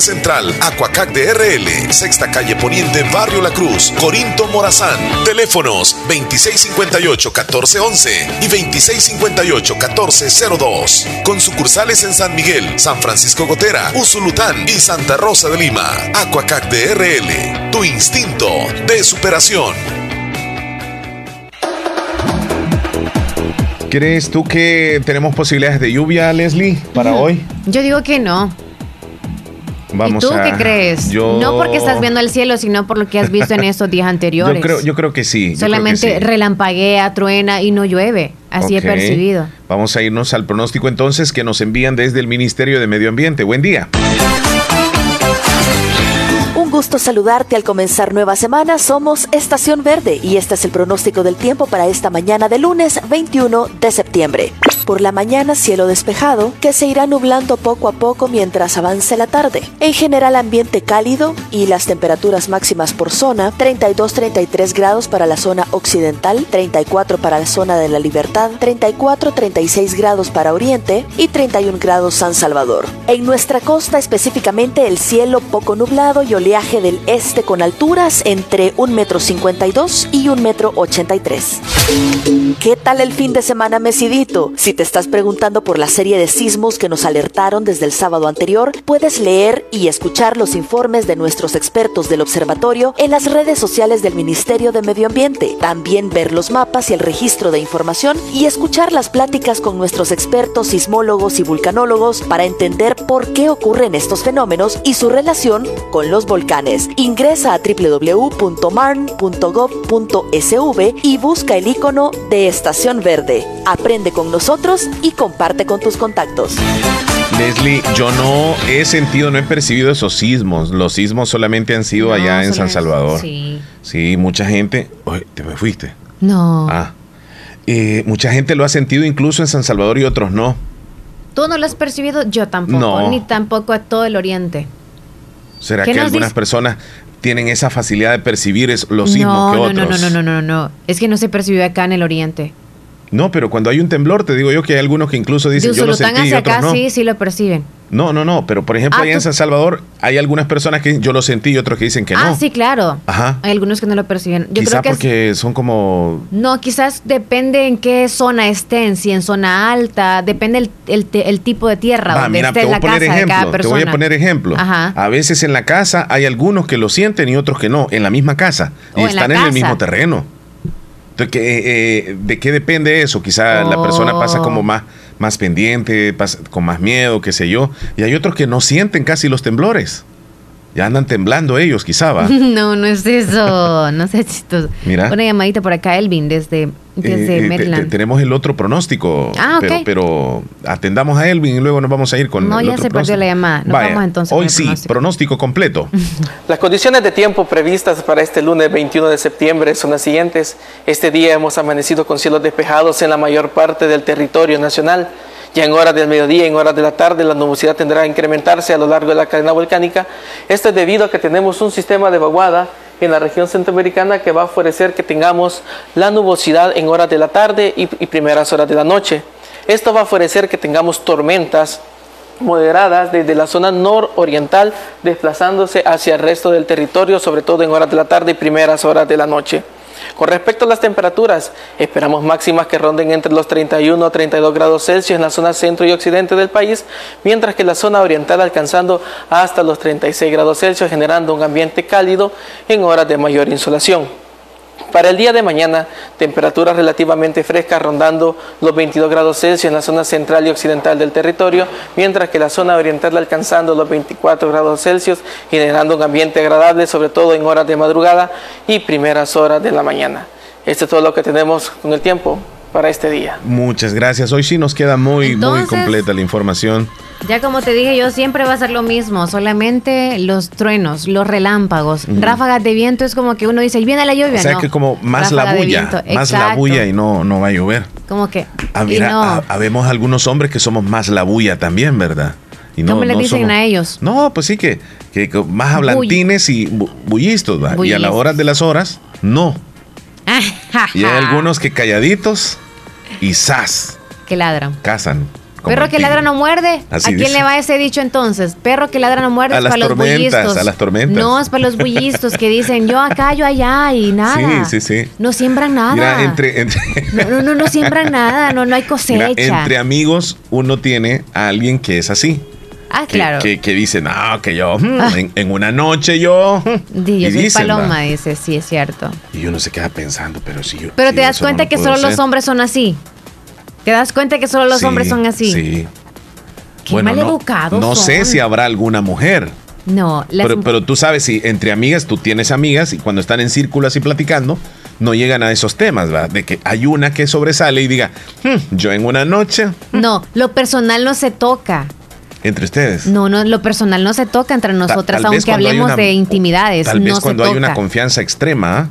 Central, Acuacac de RL, Sexta Calle Poniente, Barrio La Cruz, Corinto Morazán. Teléfonos 2658-1411 y 2658-1402. Con sucursales en San Miguel, San Francisco Gotera, Usulután y Santa Rosa de Lima. Acuacac de RL, tu instinto de superación. ¿Crees tú que tenemos posibilidades de lluvia, Leslie, para hoy? Yo digo que no. Vamos ¿Y tú a- qué crees? Yo- No porque estás viendo el cielo, sino por lo que has visto en estos días anteriores. Yo creo, yo creo que sí. que Solamente sí. relampaguea, truena y no llueve. Así he percibido. Vamos a irnos al pronóstico entonces que nos envían desde el Ministerio de Medio Ambiente. Buen día. Un gusto saludarte al comenzar nueva semana. Somos Estación Verde y este es el pronóstico del tiempo para esta mañana de lunes 21 de septiembre. Por la mañana cielo despejado que se irá nublando poco a poco mientras avance la tarde. En general ambiente cálido y las temperaturas máximas por zona 32-33 grados para la zona occidental, 34 para la zona de la libertad, 34-36 grados para oriente y 31 grados San Salvador. En nuestra costa específicamente el cielo poco nublado y oleaje del este con alturas entre 1,52 m y 1,83 m. ¿Qué tal el fin de semana mesidito? Si te estás preguntando por la serie de sismos que nos alertaron desde el sábado anterior, puedes leer y escuchar los informes de nuestros expertos del observatorio en las redes sociales del Ministerio de Medio Ambiente. También ver los mapas y el registro de información y escuchar las pláticas con nuestros expertos sismólogos y vulcanólogos para entender por qué ocurren estos fenómenos y su relación con los volcanes. Ingresa a www.marn.gov.sv y busca el icono de Estación Verde. Aprende con nosotros y comparte con tus contactos. Leslie, yo no he sentido, no he percibido esos sismos. Los sismos solamente han sido No, allá en San Salvador. Sí. Sí, mucha gente. Oye, te me fuiste. No. Ah. Eh, mucha gente lo ha sentido incluso en San Salvador y otros no. ¿Tú no lo has percibido? Yo tampoco. No. Ni tampoco a todo el oriente. ¿Será ¿Qué que algunas dice? personas tienen esa facilidad de percibir es- los sismos no, que no, otros? no, no, no, no, no, no. Es que no se percibió acá en el oriente. No, pero cuando hay un temblor, te digo yo que hay algunos que incluso dicen yo lo sentí y hacia otros acá no. sí, sí lo perciben. No, no, no, pero por ejemplo Ah, allá en San Salvador hay algunas personas que yo lo sentí y otros que dicen que ah, no. sí, claro. Ajá. Hay algunos que no lo perciben. Yo Quizá creo que es- porque son como No, quizás depende en qué zona estén, si en zona alta, depende el, el el tipo de tierra Va, donde mira, esté la casa de cada. Te voy a poner ejemplo. Ajá. A veces en la casa hay algunos que lo sienten y otros que no, en la misma casa. O y en la están en, el mismo terreno. Entonces, ¿qué, eh, ¿de qué depende eso? Quizá la persona pasa Oh. como más, más pendiente, pasa con más miedo, qué sé yo. Y hay otros que no sienten casi los temblores. Ya andan temblando ellos, quizá, va. No, no es eso. No sé chistoso. Mira. Una llamadita por acá, Elvin, desde, desde Eh, eh, te- Maryland. te- tenemos el otro pronóstico. Ah, ok. pero, pero atendamos a Elvin y luego nos vamos a ir con No, el ya otro se perdió la llamada. Nos Vaya, vamos entonces con Hoy el sí, pronóstico. pronóstico completo. Las condiciones de tiempo previstas para este lunes 21 de septiembre son las siguientes. Este día hemos amanecido con cielos despejados en la mayor parte del territorio nacional. Ya en horas del mediodía, en horas de la tarde, la nubosidad tendrá a incrementarse a lo largo de la cadena volcánica. Esto es debido a que tenemos un sistema de vaguada en la región centroamericana que va a favorecer que tengamos la nubosidad en horas de la tarde y, primeras horas de la noche. Esto va a favorecer que tengamos tormentas moderadas desde la zona nororiental desplazándose hacia el resto del territorio, sobre todo en horas de la tarde y primeras horas de la noche. Con respecto a las temperaturas, esperamos máximas que ronden entre los 31 a 32 grados Celsius en la zona centro y occidente del país, mientras que la zona oriental alcanzando hasta los 36 grados Celsius, generando un ambiente cálido en horas de mayor insolación. Para el día de mañana, temperaturas relativamente frescas rondando los 22 grados Celsius en la zona central y occidental del territorio, mientras que la zona oriental alcanzando los 24 grados Celsius, generando un ambiente agradable, sobre todo en horas de madrugada y primeras horas de la mañana. Esto es todo lo que tenemos con el tiempo para este día. Muchas gracias. Hoy sí nos queda muy, muy completa la información. Ya como te dije yo, siempre va a ser lo mismo, solamente los truenos, los relámpagos, ráfagas de viento es como que uno dice, "Y viene la lluvia, O sea no. que como más la Ráfaga bulla, más la bulla y no, no va a llover. Como que, Ah, mira, no. habemos algunos hombres que somos más la bulla también, ¿verdad? Y ¿Cómo le dicen a ellos? No, pues sí que, que más hablantines y bu- bullistos. Y a la Bullistas. hora de las horas, no. Y hay algunos que calladitos y zas, que ladran. cazan Perro que ladra no muerde. Así ¿A quién dice. le va ese dicho entonces? Perro que ladra no muerde A es las para los tormentas, bullistos. a las tormentas. No, es para los bullistos que dicen yo acá, yo allá y nada. Sí, sí, sí. No siembran nada. Mira, entre, entre, No, no, no, no siembran nada, no, no hay cosecha. mira, entre amigos uno tiene a alguien que es así. Ah, Que, claro. que, que dice, no, que yo, mm, Ah. en, en una noche yo. mm", Di, yo y soy dicen, ¿va? paloma, dice, sí, es cierto. Y uno se queda pensando, pero si yo. Pero si te das no cuenta lo que solo los hacer. hombres son así. ¿Te das cuenta que solo los Sí, hombres son así? Sí. Qué no, maleducados no sé son. si habrá alguna mujer. No, las Pero, pero tú sabes, si entre amigas tú tienes amigas y cuando están en círculo así platicando, no llegan a esos temas, ¿verdad? De que hay una que sobresale y diga, "Hmm, yo en una noche, No, lo personal no se toca. Entre ustedes. No, no, lo personal no se toca entre nosotras, aunque hablemos una- de intimidades. Tal vez no cuando se hay toca. una confianza extrema,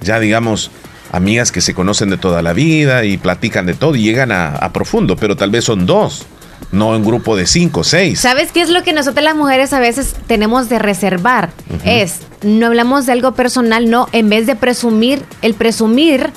ya digamos, amigas que se conocen de toda la vida y platican de todo y llegan a, a profundo, pero tal vez son dos, no un grupo de cinco, seis. ¿Sabes qué es lo que nosotras las mujeres a veces tenemos de reservar? Es, no hablamos de algo personal, no, en vez de presumir, el presumir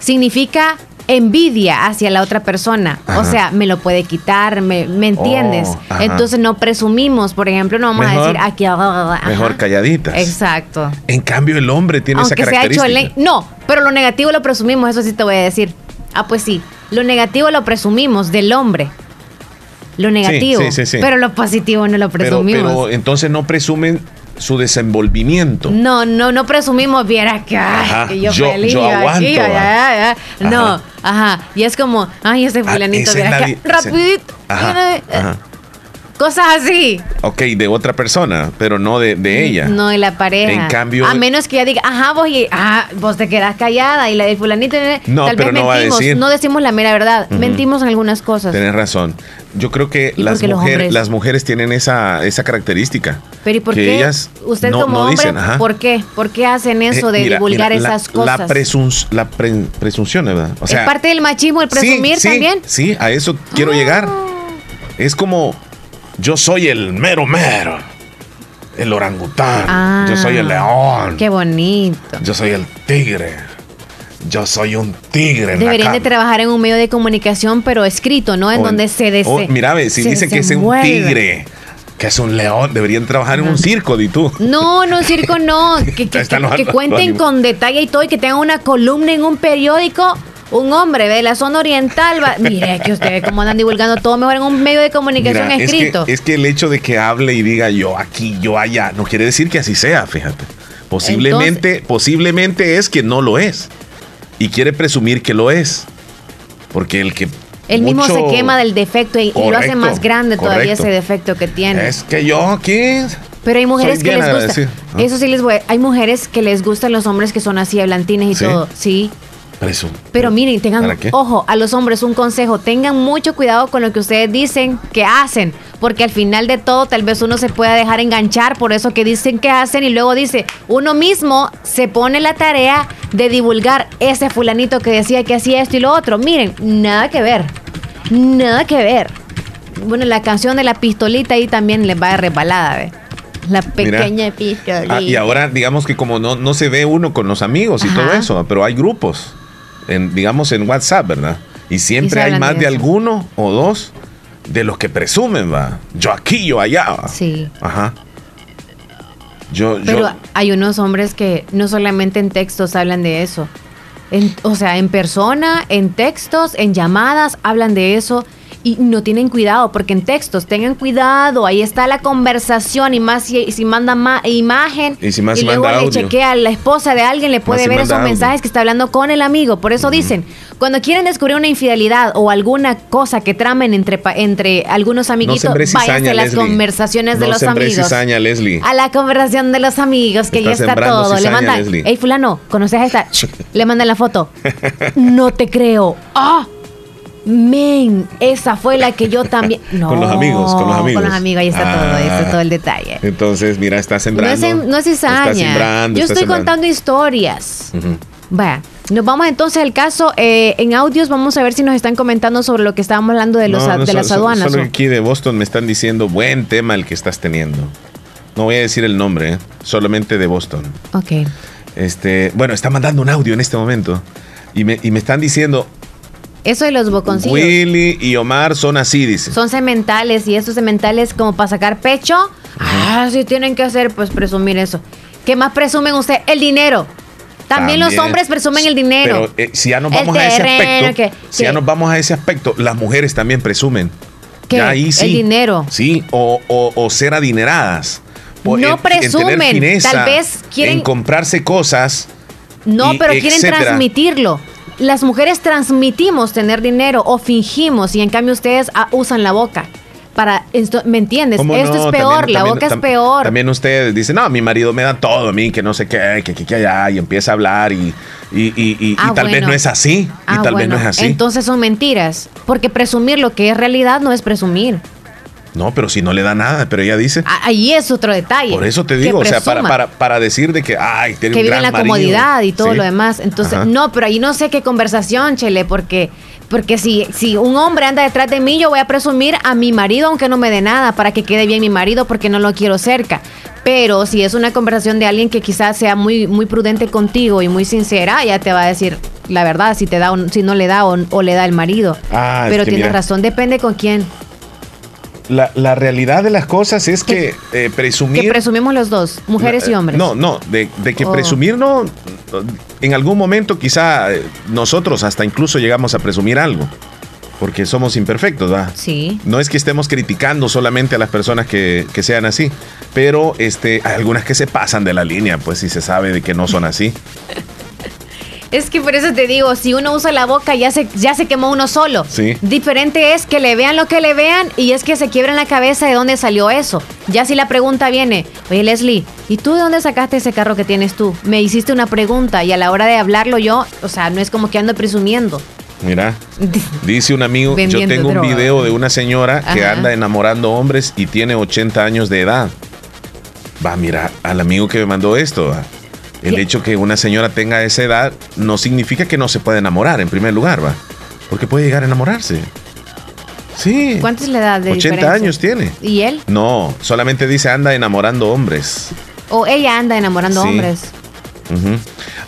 significa envidia hacia la otra persona. Ajá. O sea, me lo puede quitar, me, ¿me entiendes? Oh. Entonces no presumimos, por ejemplo, no vamos a decir aquí. ajá. Mejor calladitas. Exacto. En cambio, el hombre tiene Aunque esa característica. No, pero lo negativo lo presumimos, eso sí te voy a decir. Ah, pues sí. Lo negativo lo presumimos del hombre. Lo negativo. sí, sí, sí. Pero lo positivo no lo pero, presumimos. pero entonces no presumen su desenvolvimiento. No, no, no presumimos, vieras que, ay, Ajá, que yo, yo- feliz, yo aguanto, aquí, va. ay, ay, ay. No, Ajá. Y es como, ay, ese Ah, fulanito, es vieras que, di- rapidito. Ajá, ajá. Cosas así. Ok, de otra persona, pero no de, de ella. No, de la pareja. En cambio- A menos que ella diga, ajá, vos, y, ajá, vos te quedás callada y la del fulanito. eh, No, tal pero vez no va a decir. No decimos la mera verdad. Mentimos en algunas cosas. Tenés razón. Yo creo que ¿Y por las hombres? las mujeres tienen esa, esa característica. Pero ¿y por que qué? ellas Usted no, como no hombre, dicen, ajá. ¿por qué? ¿Por qué hacen eso Eh, de mira, divulgar mira, la- esas cosas? La, presun- la pre- presunción, ¿verdad? O sea, ¿Es parte del machismo el presumir sí, también? Ah. Sí, a eso quiero llegar. Es como, yo soy el mero mero. El orangután. Ah, yo soy el león. Qué bonito. Yo soy el tigre. Yo soy un tigre. en la Deberían de trabajar en un medio de comunicación, pero escrito, ¿no? En O donde se desee. mira, ve, si se dicen que es un tigre, que es un león, deberían trabajar en un circo, di tú. No, no, circo no. Que, cuenten con detalle y todo y que tengan una columna en un periódico. Un hombre de la zona oriental va. Mire, que ustedes como andan divulgando todo mejor en un medio de comunicación Mira, es que- escrito. Es que, el hecho de que hable y diga yo aquí, yo allá, no quiere decir que así sea, fíjate. Posiblemente, posiblemente es que no lo es. Y quiere presumir que lo es. Porque el que. Él mismo se quema del defecto y, y lo hace más grande todavía ese defecto que tiene. Es que yo aquí. Pero hay mujeres que les gusta. agradecido. Eso sí les voy. Hay mujeres que les gustan los hombres que son así hablantines y ¿Sí? todo. Sí. Pero miren, tengan ojo a los hombres, un consejo, tengan mucho cuidado con lo que ustedes dicen que hacen, porque al final de todo tal vez uno se pueda dejar enganchar por eso que dicen que hacen y luego dice, uno mismo se pone la tarea de divulgar ese fulanito que decía que hacía esto y lo otro. Miren, nada que ver, nada que ver. Bueno, la canción de la pistolita ahí también les va de resbalada, ¿ve? La pequeña pistolita. Ah, y ahora, digamos que como no, no se ve uno con los amigos y Ajá. todo eso, pero hay grupos, en, digamos en WhatsApp, ¿verdad? Y siempre hay más de de, alguno o dos de los que presumen, va. Yo aquí, yo allá. va. Sí. Ajá. Yo, Pero yo, hay unos hombres que no solamente en textos hablan de eso. En- o sea, en persona, en textos, en llamadas, hablan de eso y no tienen cuidado, porque en textos tengan cuidado, ahí está la conversación y más si, si manda ma- imagen Y si más luego manda le audio. chequea a la esposa de alguien, le puede si ver esos audio. mensajes que está hablando con el amigo. Por eso dicen, cuando quieren descubrir una infidelidad o alguna cosa que tramen entre, entre algunos no amiguitos, cizaña, a las Leslie. conversaciones de no los amigos. cizaña, Leslie. A la conversación de los amigos, que Está ya está todo. Le cizaña, mandan, Leslie. hey fulano, ¿conoces a esta? Le mandan la foto. No te creo. ¡Ah! Men, esa fue la que yo también. No, Con los amigos, con los amigos. Con los amigos, ahí está todo, ahí está Ah. todo el detalle. Entonces, mira, está No sembrando. es, en- no es Está cizaña. sembrando, Yo está estoy sembrando. contando historias. Ujú. Vaya, nos vamos entonces al caso. eh, en audios vamos a ver si nos están comentando sobre lo que estábamos hablando de, los, No, no, de so- las aduanas. Solo aquí de Boston me están diciendo buen tema el que estás teniendo. No voy a decir el nombre, ¿eh? solamente de Boston. Ok. Este, bueno, está mandando un audio en este momento y me, y me están diciendo, Eso de los boconcillos. Willy y Omar son así, dice. Son sementales y esos sementales como para sacar pecho. Ah, sí tienen que hacer, pues presumir eso. ¿Qué más presumen usted? El dinero. También, los hombres presumen el dinero. Pero eh, si ya nos vamos a ese aspecto, si ya nos vamos a ese aspecto, las mujeres también presumen. ¿Qué? ahí sí. El dinero. Sí, o, o, ser adineradas. no presumen, tal vez quieren... En comprarse cosas. No, pero quieren transmitirlo las mujeres transmitimos tener dinero o fingimos y en cambio ustedes ah, usan la boca. Para esto, ¿me entiendes? Esto es peor, la boca es peor. También ustedes dicen, no, mi marido me da todo a mí, que no sé qué, que que, allá, y empieza a hablar y, y, ah, tal vez no es así. y ah, tal vez no es así. Entonces son mentiras, porque presumir lo que es realidad no es presumir. No, pero si no le da nada, pero ella dice. Ahí es otro detalle. Por eso te digo, o sea, para, para, para, decir de que, ay, tiene que un vive en la comodidad y todo lo demás. Entonces, no, pero ahí no sé qué conversación, Chele, porque, porque si, si un hombre anda detrás de mí, yo voy a presumir a mi marido, aunque no me dé nada, para que quede bien mi marido, porque no lo quiero cerca. Pero si es una conversación de alguien que quizás sea muy, muy prudente contigo y muy sincera, ya te va a decir la verdad, si te da o si no le da o, le da el marido. Ah, pero tienes razón, depende con quién la, realidad de las cosas es que eh, presumir. Que presumimos los dos, mujeres y hombres. No, no, de, que oh. presumir no. En algún momento, quizá eh, nosotros hasta incluso llegamos a presumir algo. Porque somos imperfectos, ¿verdad? Sí. No es que estemos criticando solamente a las personas que, que sean así, pero este, hay algunas que se pasan de la línea, pues si se sabe de que no son así. Es que por eso te digo, si uno usa la boca ya se, ya se quemó uno solo. Sí. Diferente es que le vean lo que le vean y es que se quiebran la cabeza de dónde salió eso. Ya si la pregunta viene, oye Leslie, ¿y tú de dónde sacaste ese carro que tienes tú? Me hiciste una pregunta y a la hora de hablarlo yo, o sea, no es como que ando presumiendo. Mira, dice un amigo, yo tengo un video de una señora que anda enamorando hombres y tiene 80 años de edad. Va, mira, al amigo que me mandó esto. El hecho que una señora tenga esa edad no significa que no se pueda enamorar, en primer lugar, ¿va? Porque puede llegar a enamorarse. Sí. ¿Cuánta es la edad de 80 años tiene. ¿Y él? No, solamente dice anda enamorando hombres. O ella anda enamorando hombres.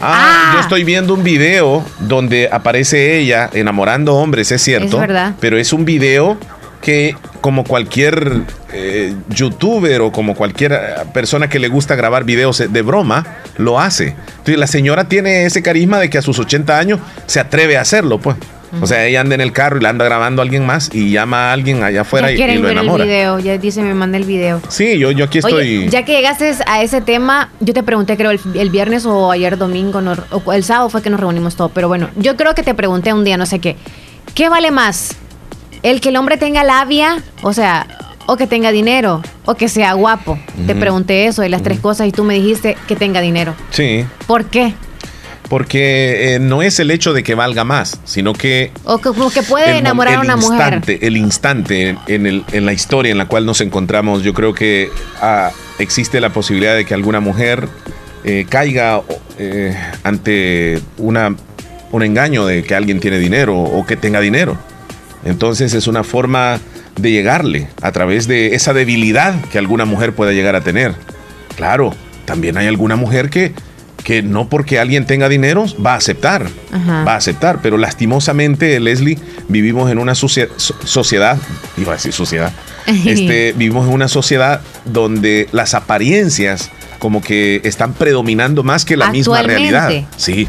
ah, yo estoy viendo un video donde aparece ella enamorando hombres, es cierto. Es verdad. Pero es un video que como cualquier eh, youtuber o como cualquier eh, persona que le gusta grabar videos de broma, lo hace. Entonces la señora tiene ese carisma de que a sus 80 años se atreve a hacerlo, pues. O sea, ella anda en el carro y la anda grabando a alguien más y llama a alguien allá afuera y, lo enamora. el video, ya dice, me manda el video. Sí, yo, yo aquí estoy. ya que llegaste a ese tema, yo te pregunté, creo, el, viernes o ayer domingo, o el sábado fue que nos reunimos todo, pero bueno, yo creo que te pregunté un día, no sé qué. ¿Qué vale más? El que el hombre tenga labia, o sea, o que tenga dinero, o que sea guapo. Te pregunté eso de las tres cosas y tú me dijiste que tenga dinero. Sí. ¿Por qué? Porque eh, no es el hecho de que valga más, sino que... O que, que puede enamorar a una instante, mujer. El instante en, el, en la historia en la cual nos encontramos, yo creo que ah, existe la posibilidad de que alguna mujer eh, caiga eh, ante una, un engaño de que alguien tiene dinero o que tenga dinero. Entonces es una forma de llegarle a través de esa debilidad que alguna mujer pueda llegar a tener. Claro, también hay alguna mujer que, que no porque alguien tenga dinero va a aceptar, va a aceptar, pero lastimosamente, Leslie, vivimos en una sociedad, iba a decir sociedad, este, vivimos en una sociedad donde las apariencias como que están predominando más que la misma realidad. Sí,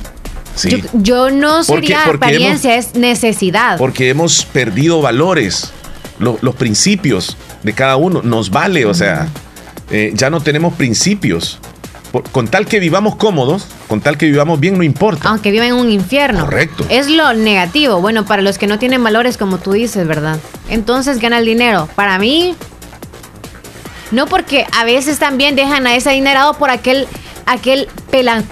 yo, no sería apariencia, es necesidad. Porque hemos perdido valores, los principios de cada uno. Nos vale, o sea, eh, ya no tenemos principios. con tal que vivamos cómodos, con tal que vivamos bien, no importa. Aunque vivan en un infierno. Correcto. Es lo negativo. Bueno, para los que no tienen valores, como tú dices, ¿verdad? Entonces gana el dinero. Para mí, no porque a veces también dejan a ese adinerado por aquel, aquel pelan,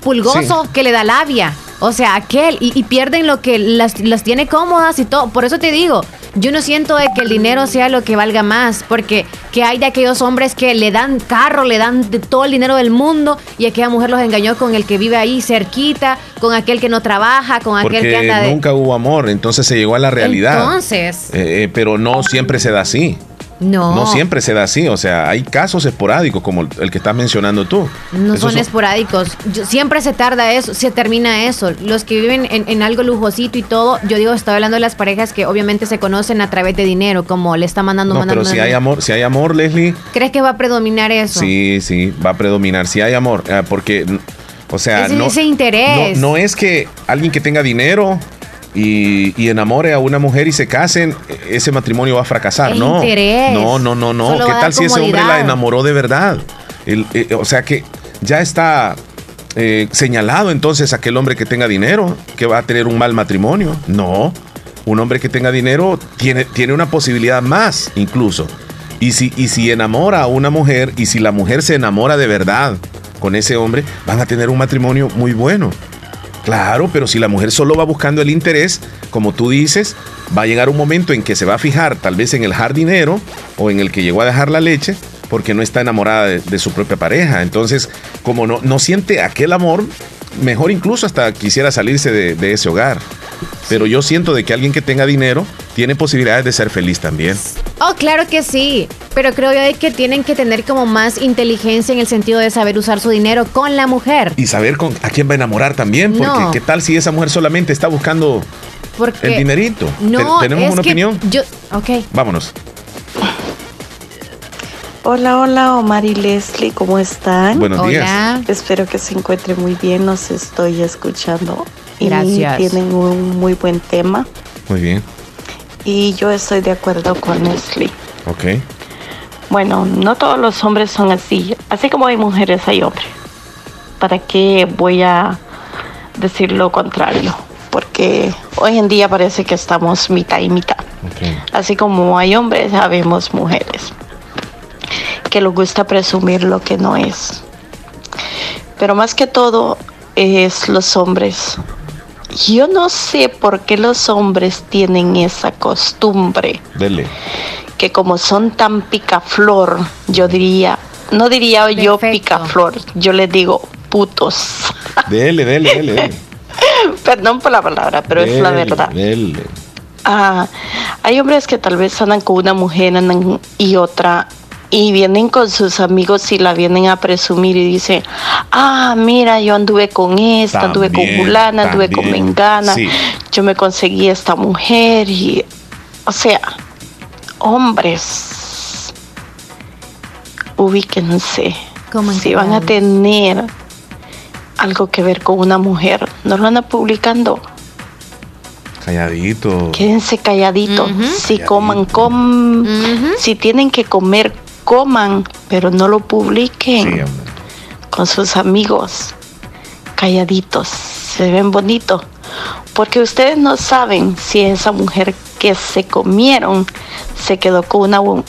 pulgoso que le da labia. O sea, aquel, y, pierden lo que las, tiene cómodas y todo. Por eso te digo, yo no siento de que el dinero sea lo que valga más, porque que hay de aquellos hombres que le dan carro, le dan todo el dinero del mundo, y aquella mujer los engañó con el que vive ahí cerquita, con aquel que no trabaja, con aquel que anda de... nunca hubo amor, entonces se llegó a la realidad. Entonces. Eh, eh, pero no siempre se da así. No. No siempre se da así, o sea, hay casos esporádicos como el que estás mencionando tú. No Esos son esporádicos. Yo- siempre se tarda eso, se termina eso. Los que viven en, en algo lujosito y todo, yo digo, estoy hablando de las parejas que obviamente se conocen a través de dinero, como le está mandando, No, mandando. pero si hay amor, si hay amor, Leslie, ¿Crees que va a predominar eso? sí, sí, va a predominar. Si hay amor, eh, porque, o sea, Ese- no, ese interés. no, no es que alguien que tenga dinero y, y enamore a una mujer y se casen, ese matrimonio va a fracasar. Es no, interés. no, no, no, no. Solo ¿Qué tal si ese hombre la enamoró de verdad? El- eh, o sea que ya está eh, señalado entonces aquel hombre que tenga dinero que va a tener un mal matrimonio. No, un hombre que tenga dinero tiene, tiene una posibilidad más incluso. Y si, y si enamora a una mujer y si la mujer se enamora de verdad con ese hombre, van a tener un matrimonio muy bueno. Claro, pero si la mujer solo va buscando el interés, como tú dices, va a llegar un momento en que se va a fijar tal vez en el jardinero o en el que llegó a dejar la leche porque no está enamorada de, su propia pareja. Entonces, como no, no siente aquel amor, mejor incluso hasta quisiera salirse de ese hogar. Pero yo siento de que alguien que tenga dinero tiene posibilidades de ser feliz también. Oh, claro que sí. Pero creo yo de que tienen que tener como más inteligencia en el sentido de saber usar su dinero con la mujer. Y saber con, a quién va a enamorar también, porque No. qué tal si esa mujer solamente está buscando Porque el dinerito. No, Te- ¿Tenemos es una que opinión? Yo, ok. Vámonos. Hola, hola, Omar y Leslie, ¿cómo están? Buenos días. Hola. Espero que se encuentren muy bien, los estoy escuchando. Gracias. Y tienen un muy buen tema. Muy bien. Y yo estoy de acuerdo con Leslie. Ok. Bueno, no todos los hombres son así. Así como hay mujeres, hay hombres. ¿Para qué voy a decir lo contrario? Porque hoy en día parece que estamos mitad y mitad. Así como hay hombres, sabemos mujeres que les gusta presumir lo que no es. Pero más que todo es los hombres. Yo no sé por qué los hombres tienen esa costumbre Dele. que como son tan picaflor, yo diría, no diría yo picaflor, yo les digo putos. Dele, dele, dele, dele. Perdón por la palabra, pero es la verdad. dele. Ah, hay hombres que tal vez andan con una mujer andan y otra y vienen con sus amigos y la vienen a presumir y dicen, ah, mira, yo anduve con esta, anduve con También, fulana, anduve con también, mengana, sí. yo me conseguí esta mujer y, o sea, hombres, ubíquense, ¿Cómo si van a tener algo que ver con una mujer, no lo andan publicando. Calladito. Quédense calladitos. Si coman, com. Si tienen que comer, coman, pero no lo publiquen con sus amigos. Calladitos. Se ven bonitos. Porque ustedes no saben si esa mujer que se comieron se quedó con una bu-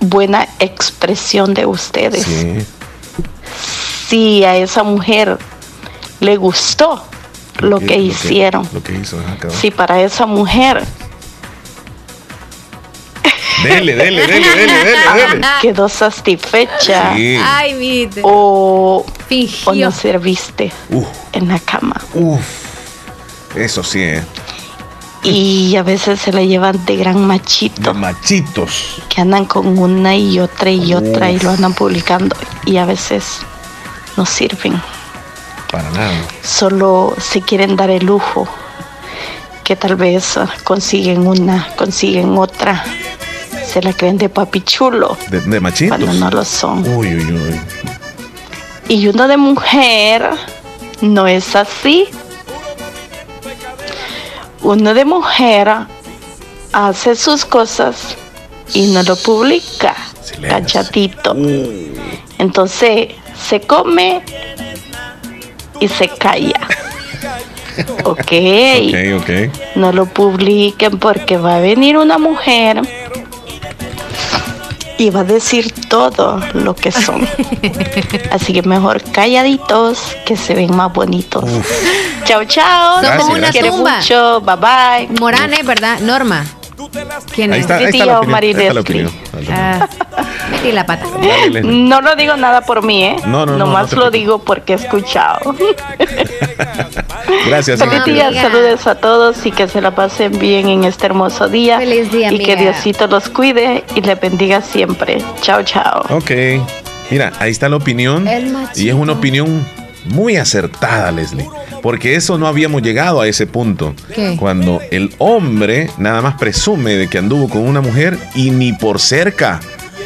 buena expresión de ustedes. Sí. Si a esa mujer le gustó lo que hicieron. Lo que. Si para esa mujer Dele, dele, dele, dele, dele, dele. quedó satisfecha Sí. Ay, mi. o, o no serviste Uf, en la cama. uf. Eso sí, ¿eh? Y a veces se la llevan de gran machito, Los machitos. que andan con una y otra y otra y lo andan publicando. Y a veces no sirven, Para nada. solo se quieren dar el lujo, que tal vez consiguen una, consiguen otra, la creen de papi chulo, De, de machitos. cuando no lo son. Uy, uy, uy. Y uno de mujer no es así. Uno de mujer hace sus cosas y no lo publica. Cachatito. Entonces se come y se calla. ok. Ok, ok. No lo publiquen porque va a venir una mujer y va a decir todo lo que son. Así que mejor calladitos que se ven más bonitos. Chao, chao. Son como una tumba. mucho. Bye bye. Morán, ¿eh? ¿Verdad? Norma. ¿Quién Ahí es? está, ahí está la opinión, ahí está la opinión. Ah, metí la pata. No lo digo nada por mí, ¿eh? No, no, no, Nomás no lo digo porque he escuchado. Gracias, Feliz día, saludos a todos y que se la pasen bien en este hermoso día. Feliz día, Y que. Diosito los cuide y le bendiga siempre. Chao, chao. Ok. Mira, ahí está la opinión. Y es una opinión muy acertada, Leslie. Porque eso no habíamos llegado a ese punto. ¿Qué? Cuando el hombre nada más presume de que anduvo con una mujer y ni por cerca,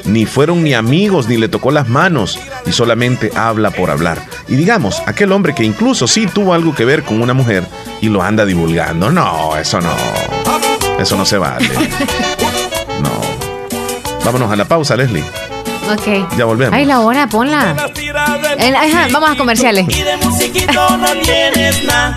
ni fueron ni amigos, ni le tocó las manos, y solamente habla por hablar. Y digamos, aquel hombre que incluso sí tuvo algo que ver con una mujer y lo anda divulgando. No, eso no. Eso no se vale. No. Vámonos a la pausa, Leslie. Ok. Ya volvemos. Ay, la hora, ponla. El- ajá, vamos a comerciales. musiquito no tienes nada.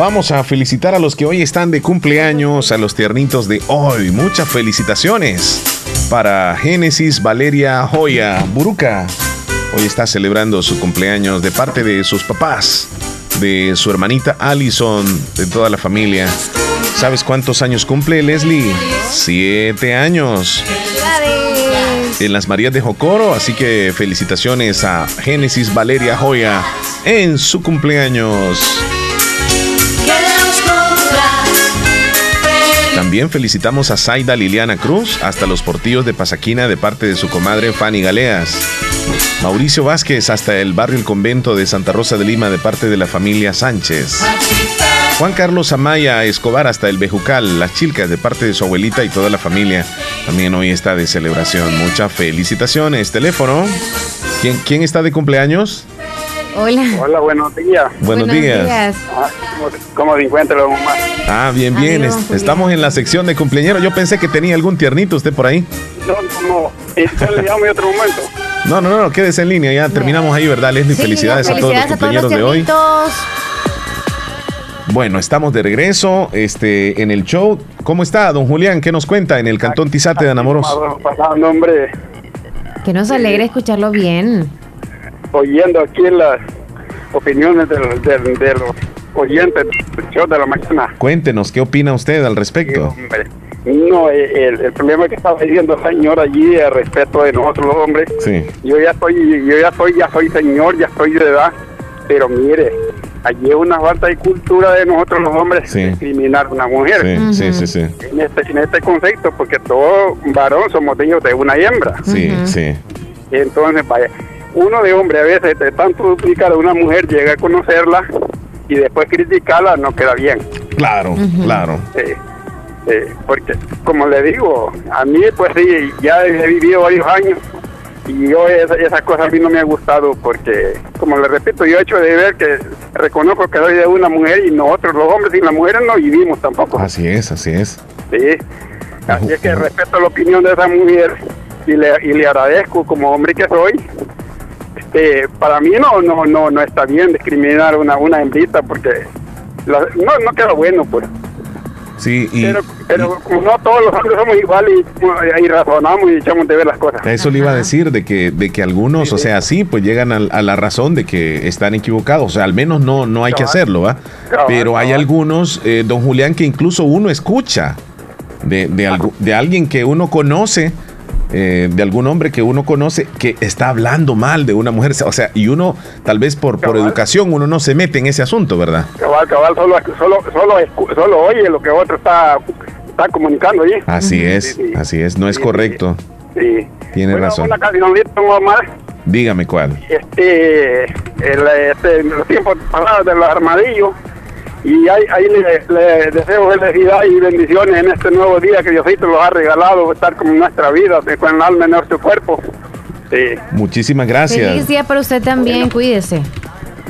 Vamos a felicitar a los que hoy están de cumpleaños, a los tiernitos de hoy. Muchas felicitaciones para Génesis Valeria Joya Buruca. Hoy está celebrando su cumpleaños de parte de sus papás, de su hermanita Allison, de toda la familia. ¿Sabes cuántos años cumple Leslie? Siete años. En las Marías de Jocoro, así que felicitaciones a Génesis Valeria Joya en su cumpleaños. También felicitamos a Zaida Liliana Cruz hasta los portillos de Pasaquina de parte de su comadre Fanny Galeas. Mauricio Vázquez hasta el barrio El Convento de Santa Rosa de Lima de parte de la familia Sánchez. Juan Carlos Amaya Escobar hasta el Bejucal, las chilcas de parte de su abuelita y toda la familia. También hoy está de celebración. Muchas felicitaciones. Teléfono. ¿Quién, quién está de cumpleaños? Hola. Hola, buenos días. Buenos, días. Ah, ¿cómo, ¿Cómo se encuentra, don Omar? Ah, bien, bien. Es- estamos en la sección de cumpleañero. Yo pensé que tenía algún tiernito usted por ahí. No, no, no. Eh, le llamo en otro momento. No, no, no, quédese en línea. Ya terminamos ahí, ¿verdad, Leslie? Sí, felicidades, felicidades a todos los cumpleaños de hoy. Bueno, estamos de regreso este, en el show. ¿Cómo está, don Julián? ¿Qué nos cuenta en el Cantón Tizate de Anamoros? Pasando, hombre, Que nos alegra escucharlo bien. Oyendo aquí las opiniones de los oyentes del show de la mañana. Cuéntenos, ¿qué opina usted al respecto? No, eh, el, el problema que estaba diciendo el señor allí, el respeto de nosotros los hombres, Sí. yo ya soy, yo ya soy, ya soy señor, ya soy de edad, pero mire, allí es una falta de cultura de nosotros los hombres Sí. discriminar a una mujer. Sí, sí, sí, sí. En este, en este concepto, porque todo varón somos hijos de una hembra. Sí, sí. Entonces, vaya, uno de hombre a veces de tanto duplicar a una mujer llega a conocerla y después criticarla no queda bien. Claro, claro. Sí, sí, porque como le digo, a mí pues sí, ya he vivido varios años y yo esa, esa cosa a mí no me ha gustado porque, como le repito, yo he hecho de ver que reconozco que soy de una mujer y nosotros los hombres y las mujeres no vivimos tampoco. Así es, así es. Sí, así es que respeto la opinión de esa mujer y le, y le agradezco como hombre que soy. Este, para mí no no no no está bien discriminar una una hembrita porque la- no no queda bueno pues. Sí, y Pero, pero no todos los hombres somos iguales y, y razonamos y echamos de ver las cosas. a eso le iba a decir de que, de que algunos, o sea, sí, pues llegan al- a, la razón de que están equivocados. O sea, al menos no, no hay que hacerlo, ¿va? Cabal, Pero hay algunos, eh, don Julián, que incluso uno escucha de, de alguien que uno conoce. Eh, de algún hombre que uno conoce que está hablando mal de una mujer, o sea, y uno tal vez por, por educación uno no se mete en ese asunto, ¿verdad? Cabal, cabal, solo, solo, solo, solo oye lo que otro está, está comunicando allí. Así es, así es, no es correcto. Sí. Tiene Bueno, razón. Una. Dígame cuál. este, el, este, en los tiempos pasados de los armadillos. Y ahí, ahí le, le deseo felicidad y bendiciones en este nuevo día que Diosito nos ha regalado, estar como en nuestra vida, con el alma en nuestro cuerpo. Sí. Muchísimas gracias. Feliz día para usted también, cuídese.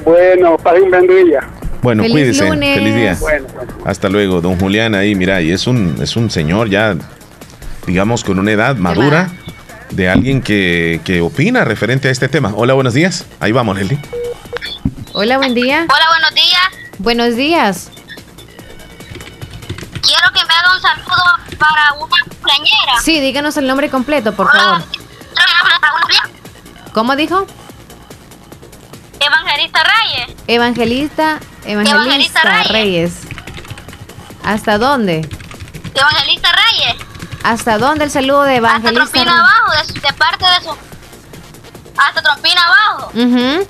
Bueno, pase un buen día. Bueno, Feliz cuídese. lunes. Feliz día. Bueno, Hasta luego, don Julián ahí, mira, y es un, es un señor ya, digamos, con una edad madura de alguien que, que opina referente a este tema. Hola, buenos días. Ahí vamos, Leslie. Hola, buen día. Hola, buenos días. Buenos días. Quiero que me haga un saludo para una cumpleañera. Sí, díganos el nombre completo, por favor. ¿Cómo dijo? Evangelista Reyes. Evangelista, Evangelista, Evangelista Reyes. Reyes. ¿Hasta dónde? Evangelista Reyes. ¿Hasta dónde el saludo de Hasta Evangelista Trompina Reyes? abajo, de, su- de parte de su... Hasta Trompina abajo. Ujú.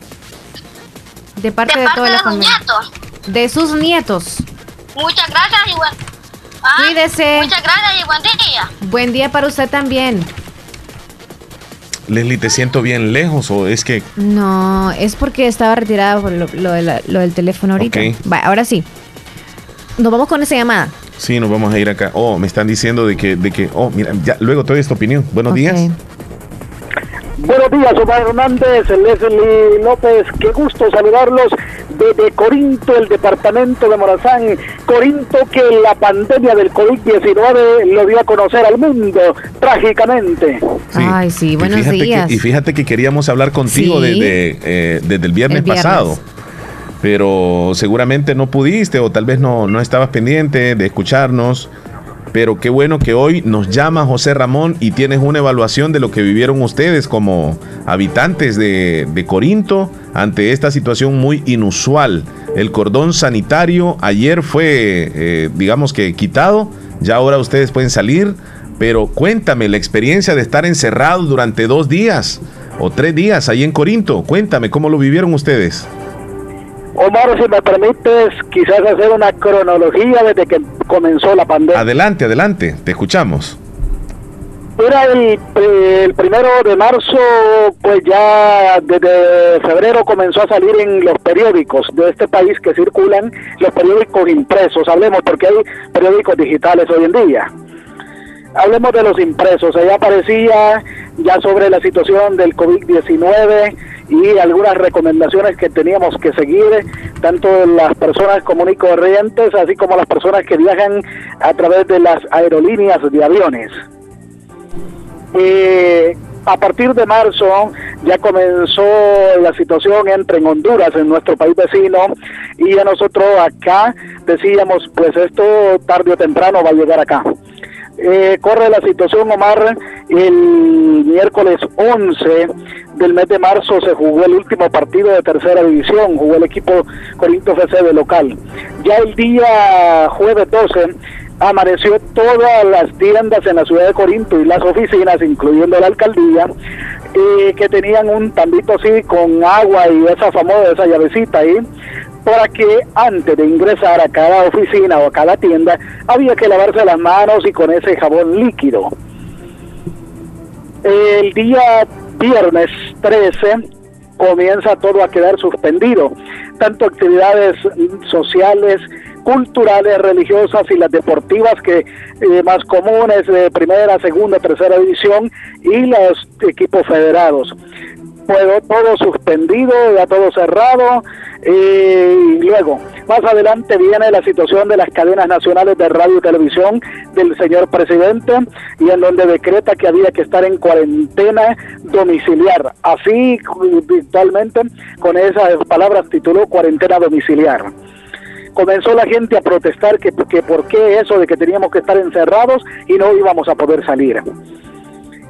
De parte de de, parte toda de la sus familia. nietos. De sus nietos. Muchas gracias y buen... Ah, Cuídese. Muchas gracias y buen día. Buen día para usted también. Leslie, ¿te siento bien lejos o es que... No, es porque estaba retirada por lo, lo de la- lo del teléfono ahorita. Ok. Va, ahora sí. Nos vamos con esa llamada. Sí, nos vamos a ir acá. Oh, me están diciendo de que, de que, oh, mira, ya, luego te doy esta opinión. Buenos días. Buenos días, Omar Hernández, Leslie López, qué gusto saludarlos desde Corinto, el departamento de Morazán. Corinto que la pandemia del COVID-19 lo dio a conocer al mundo trágicamente. Sí. Ay, sí, Y buenos fíjate días. Que, y fíjate que queríamos hablar contigo Sí. desde, eh, desde el viernes, El viernes. pasado. Pero seguramente no pudiste o tal vez no, no estabas pendiente de escucharnos. Pero qué bueno que hoy nos llama José Ramón y tienes una evaluación de lo que vivieron ustedes como habitantes de, Corinto ante esta situación muy inusual. El cordón sanitario ayer fue, eh, digamos que quitado, ya ahora ustedes pueden salir, pero cuéntame la experiencia de estar encerrados durante dos días o tres días ahí en Corinto. Cuéntame cómo lo vivieron ustedes. Omar, si me permites, quizás hacer una cronología desde que comenzó la pandemia. Adelante, adelante, te escuchamos. Era el, el primero de marzo, pues ya desde febrero comenzó a salir en los periódicos de este país que circulan, los periódicos impresos, hablemos porque hay periódicos digitales hoy en día. Hablemos de los impresos, allá aparecía ya sobre la situación del COVID-19 y algunas recomendaciones que teníamos que seguir, tanto las personas comunes y corrientes, así como las personas que viajan a través de las aerolíneas de aviones. Eh, a partir de marzo ya comenzó la situación entre en Honduras, en nuestro país vecino, y a nosotros acá decíamos, pues esto tarde o temprano va a llegar acá. Eh, corre la situación, Omar, el miércoles 11 del mes de marzo se jugó el último partido de tercera división, jugó el equipo Corinto FC de local. Ya el día jueves 12 amaneció todas las tiendas en la ciudad de Corinto y las oficinas, incluyendo la alcaldía, eh, que tenían un tambito así con agua y esa famosa, esa llavecita ahí, para que antes de ingresar a cada oficina o a cada tienda había que lavarse las manos y con ese jabón líquido. El día viernes 13 comienza todo a quedar suspendido, tanto actividades sociales, culturales, religiosas y las deportivas que eh, más comunes de primera, segunda, tercera división y los equipos federados. Todo suspendido, ya todo cerrado y luego más adelante viene la situación de las cadenas nacionales de radio y televisión del señor presidente y en donde decreta que había que estar en cuarentena domiciliar. Así virtualmente con esas palabras tituló cuarentena domiciliar comenzó la gente a protestar que, que por qué eso de que teníamos que estar encerrados y no íbamos a poder salir.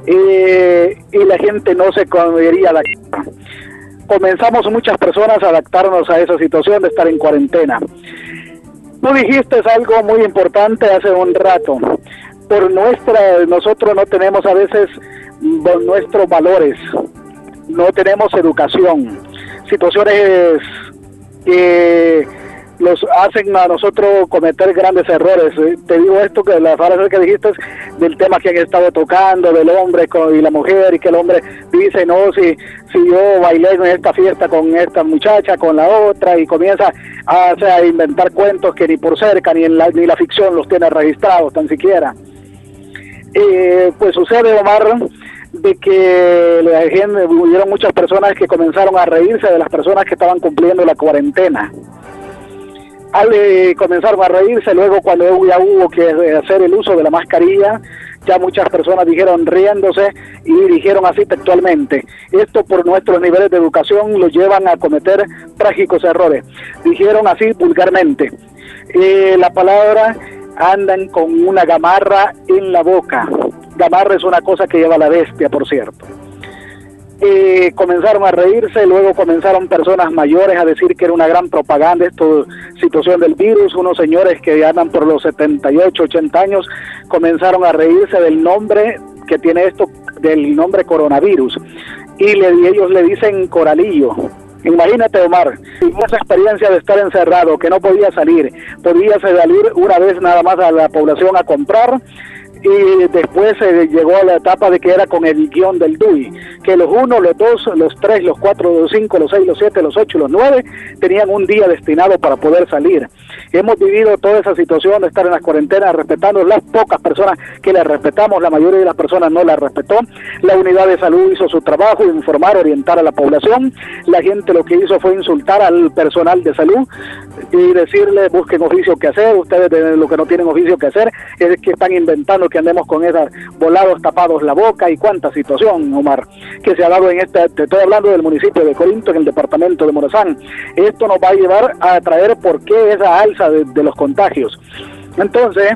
Eh, y la gente no se comería la comenzamos muchas personas a adaptarnos a esa situación de estar en cuarentena. Tú dijiste algo muy importante hace un rato. Por nuestra, nosotros no tenemos a veces nuestros valores, no tenemos educación, situaciones que los hacen a nosotros cometer grandes errores. Eh, te digo esto que la frase que dijiste del tema que han estado tocando, del hombre y la mujer, y que el hombre dice, no, si, si yo bailé en esta fiesta con esta muchacha, con la otra, y comienza a, a inventar cuentos que ni por cerca, ni, en la, ni la ficción los tiene registrados, tan siquiera. Eh, pues sucede, Omar, de que la gente, hubieron muchas personas que comenzaron a reírse de las personas que estaban cumpliendo la cuarentena al comenzaron a reírse, luego cuando ya hubo que hacer el uso de la mascarilla, ya muchas personas dijeron riéndose y dijeron así textualmente, esto por nuestros niveles de educación lo llevan a cometer trágicos errores. Dijeron así vulgarmente, eh, la palabra andan con una gamarra en la boca. Gamarra es una cosa que lleva la bestia, por cierto eh, comenzaron a reírse, luego comenzaron personas mayores a decir que era una gran propaganda esta situación del virus, unos señores que andan por los 78, 80 años comenzaron a reírse del nombre que tiene esto, del nombre coronavirus, y le, ellos le dicen coralillo. Imagínate, Omar, esa experiencia de estar encerrado, que no podía salir, podía salir una vez nada más a la población a comprar, y después se llegó a la etapa de que era con el guion del DUI, que los uno, los dos, los tres, los cuatro, los cinco, los seis, los siete, los ocho, los nueve tenían un día destinado para poder salir. Hemos vivido toda esa situación de estar en las cuarentenas respetando las pocas personas que le respetamos, la mayoría de las personas no la respetó. La unidad de salud hizo su trabajo, informar, orientar a la población. La gente lo que hizo fue insultar al personal de salud y decirle busquen oficio que hacer, ustedes lo que no tienen oficio que hacer es que están inventando que andemos con esos volados tapados la boca y cuánta situación, Omar, que se ha dado en este, te estoy hablando del municipio de Corinto, en el departamento de Morazán. Esto nos va a llevar a traer por qué esa alza de, de los contagios. Entonces,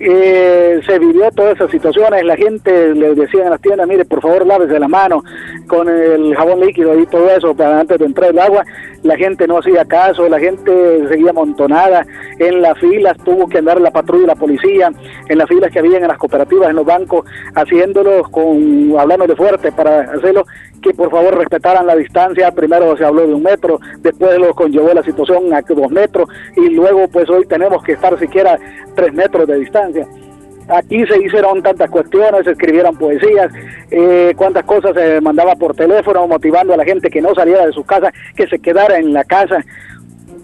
eh, se vivió todas esas situaciones, la gente le decía en las tiendas, mire, por favor lávese la mano con el jabón líquido y todo eso para antes de entrar el agua, la gente no hacía caso, la gente seguía amontonada, en las filas tuvo que andar la patrulla y la policía, en las filas que había en las cooperativas, en los bancos, haciéndolos con, hablándole fuerte para hacerlo, que por favor respetaran la distancia, primero se habló de un metro, después lo conllevó la situación a dos metros y luego pues hoy tenemos que estar siquiera tres metros de distancia. Aquí se hicieron tantas cuestiones, se escribieron poesías, eh, cuántas cosas se mandaba por teléfono motivando a la gente que no saliera de su casa, que se quedara en la casa.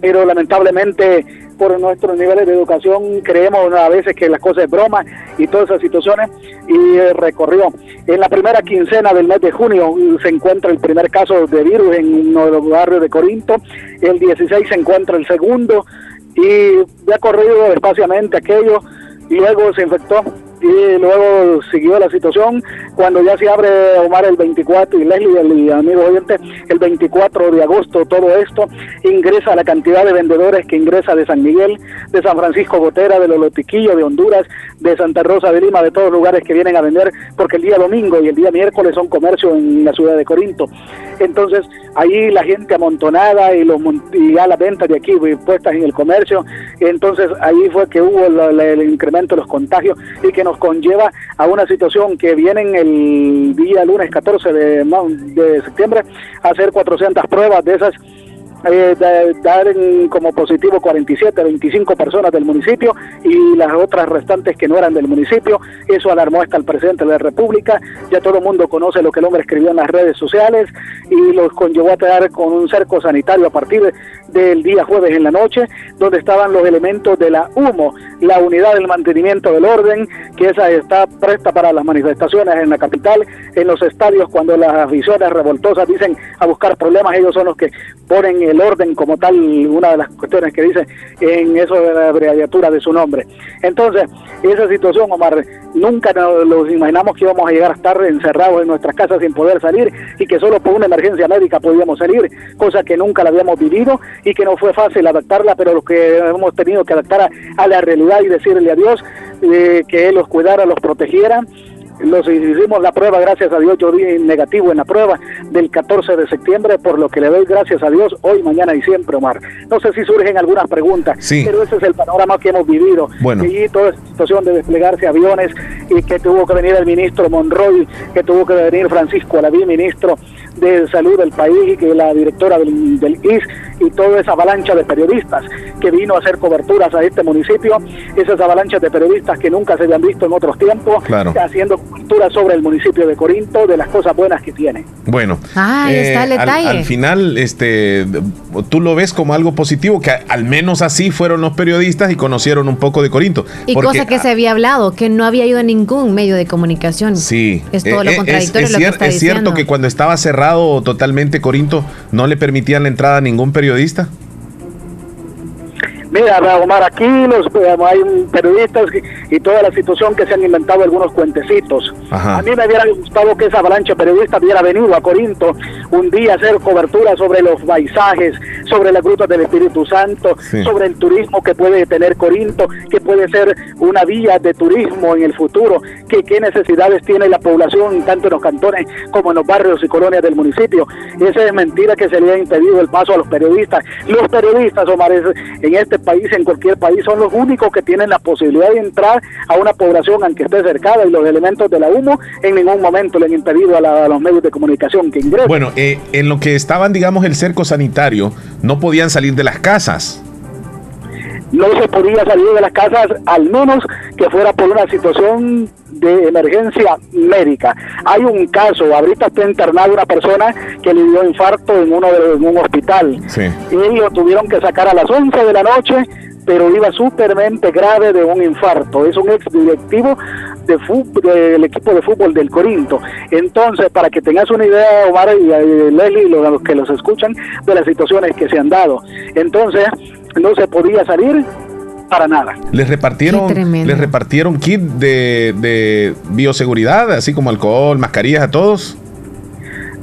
Pero lamentablemente por nuestros niveles de educación creemos a veces que las cosas es broma y todas esas situaciones y recorrió. En la primera quincena del mes de junio se encuentra el primer caso de virus en uno de los barrios de Corinto, el 16 se encuentra el segundo y ya corrido despaciamente aquello luego se infectó y luego siguió la situación cuando ya se abre Omar el 24 y Leslie, el amigo oyente, el 24 de agosto todo esto ingresa la cantidad de vendedores que ingresa de San Miguel, de San Francisco Gotera, de Los Lotiquillos, de Honduras, de Santa Rosa de Lima, de todos los lugares que vienen a vender, porque el día domingo y el día miércoles son comercio en la ciudad de Corinto. Entonces, ahí la gente amontonada y, los, y ya las ventas de aquí puestas en el comercio, entonces ahí fue que hubo el incremento de los contagios y que nos conlleva a una situación que vienen el día lunes 14 de, de septiembre a hacer 400 pruebas de esas eh, dar como positivo 47, 25 personas del municipio y las otras restantes que no eran del municipio. Eso alarmó hasta el presidente de la República. Ya todo el mundo conoce lo que el hombre escribió en las redes sociales y los conllevó a quedar con un cerco sanitario a partir del día jueves en la noche, donde estaban los elementos de la HUMO, la unidad del mantenimiento del orden, que esa está presta para las manifestaciones en la capital, en los estadios, cuando las aficiones revoltosas dicen a buscar problemas, ellos son los que ponen el orden como tal, una de las cuestiones que dice en eso de la abreviatura de su nombre. Entonces, esa situación, Omar, nunca nos imaginamos que íbamos a llegar a estar encerrados en nuestras casas sin poder salir y que solo por una emergencia médica podíamos salir, cosa que nunca la habíamos vivido y que no fue fácil adaptarla, pero lo que hemos tenido que adaptar a, la realidad y decirle a Dios eh, que Él los cuidara, los protegiera los hicimos la prueba, gracias a Dios, yo di negativo en la prueba del 14 de septiembre, por lo que le doy gracias a Dios hoy, mañana y siempre, Omar. No sé si surgen algunas preguntas, pero ese es el panorama que hemos vivido. Bueno. Y toda esta situación de desplegarse aviones y que tuvo que venir el ministro Monroy, que tuvo que venir Francisco Alaví, ministro de Salud del país, y que la directora del, del IS y toda esa avalancha de periodistas que vino a hacer coberturas a este municipio, esas avalanchas de periodistas que nunca se habían visto en otros tiempos, haciendo coberturas sobre el municipio de Corinto, de las cosas buenas que tiene. Bueno, ah, está el eh, detalle. Al, final, este, tú lo ves como algo positivo, que al menos así fueron los periodistas y conocieron un poco de Corinto. Y cosa que se había hablado, que no había ido a ningún medio de comunicación. Sí. Es todo lo eh, contradictorio. Es, lo que está es cierto que cuando estaba cerrado totalmente Corinto, no le permitían la entrada a ningún periodista. Mira, Omar, aquí los, hay periodistas y toda la situación que se han inventado algunos cuentecitos. A mí me hubiera gustado que esa avalancha periodista hubiera venido a Corinto un día a hacer cobertura sobre los paisajes, sobre las grutas del Espíritu Santo, sobre el turismo que puede tener Corinto, que puede ser una vía de turismo en el futuro, que qué necesidades tiene la población tanto en los cantones como en los barrios y colonias del municipio. Esa es mentira que se le ha impedido el paso a los periodistas. Los periodistas, Omar, en este país, en cualquier país, son los únicos que tienen la posibilidad de entrar a una población aunque esté cercada y los elementos de la humo en ningún momento le han impedido a, los medios de comunicación que ingresen. Bueno, eh, en lo que estaban, digamos, el cerco sanitario, no podían salir de las casas no se podía salir de las casas al menos que fuera por una situación de emergencia médica. Hay un caso, ahorita está internada una persona que le dio infarto en uno de un hospital. Y lo tuvieron que sacar a las 11 de la noche, pero iba súpermente grave de un infarto. Es un ex directivo de del equipo de fútbol del Corinto. Entonces, para que tengas una idea, Omar y eh, Leslie, los que los escuchan, de las situaciones que se han dado. Entonces, no se podía salir para nada. Les repartieron, les repartieron kit de, de bioseguridad, así como alcohol, mascarillas a todos.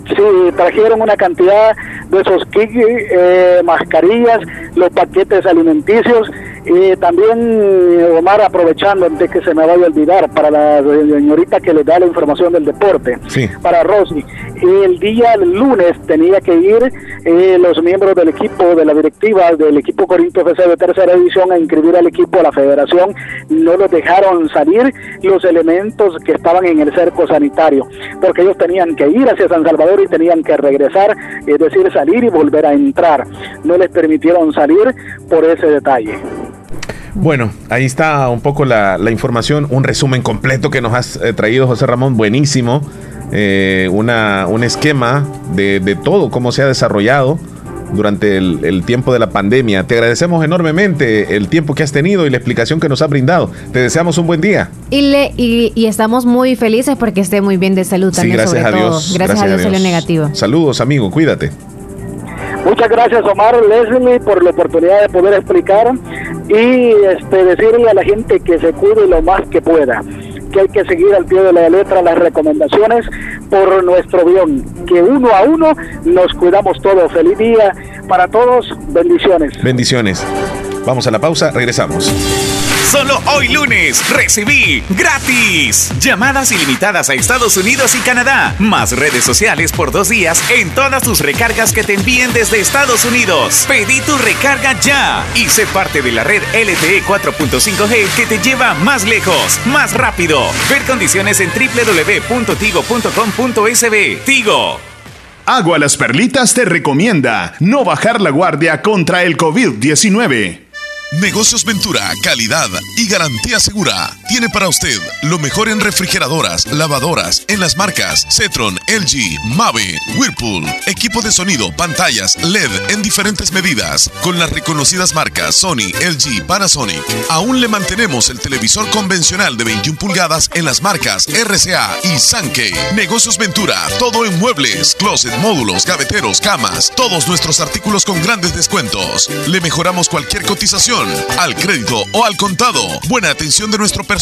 Sí, trajeron una cantidad de esos kits, eh, mascarillas, los paquetes alimenticios y también, Omar, aprovechando antes que se me vaya a olvidar, para la señorita que le da la información del deporte, para Rosy, el día lunes tenía que ir eh, los miembros del equipo, de la directiva del equipo Corinto FC de tercera edición a inscribir al equipo a la federación, no los dejaron salir los elementos que estaban en el cerco sanitario, porque ellos tenían que ir hacia San Salvador y tenían que regresar, es decir, salir y volver a entrar. No les permitieron salir por ese detalle. Bueno, ahí está un poco la, información, un resumen completo que nos has eh, traído José Ramón, buenísimo. Eh, una, un esquema de, de, todo, cómo se ha desarrollado durante el, el tiempo de la pandemia. Te agradecemos enormemente el tiempo que has tenido y la explicación que nos has brindado. Te deseamos un buen día. Y, le, y, y estamos muy felices porque esté muy bien de salud Sí, también, gracias sobre a todo. Dios. Gracias, a Dios, negativo. Saludos, amigo, cuídate. Muchas gracias Omar Leslie por la oportunidad de poder explicar y este, decirle a la gente que se cuide lo más que pueda, que hay que seguir al pie de la letra las recomendaciones por nuestro bien, que uno a uno nos cuidamos todos. Feliz día para todos, bendiciones. Bendiciones. Vamos a la pausa, regresamos. Solo hoy lunes recibí gratis llamadas ilimitadas a Estados Unidos y Canadá, más redes sociales por dos días en todas tus recargas que te envíen desde Estados Unidos. Pedí tu recarga ya y sé parte de la red LTE 4.5G que te lleva más lejos, más rápido. Ver condiciones en www.tigo.com.sb. Tigo. Agua Las Perlitas te recomienda no bajar la guardia contra el COVID-19. Negocios Ventura, calidad y garantía segura. Tiene para usted lo mejor en refrigeradoras, lavadoras, en las marcas Cetron, LG, Mave, Whirlpool, equipo de sonido, pantallas LED en diferentes medidas, con las reconocidas marcas Sony, LG, Panasonic. Aún le mantenemos el televisor convencional de 21 pulgadas en las marcas RCA y Sankey. Negocios Ventura, todo en muebles, closet, módulos, gaveteros, camas, todos nuestros artículos con grandes descuentos. Le mejoramos cualquier cotización al crédito o al contado. Buena atención de nuestro personal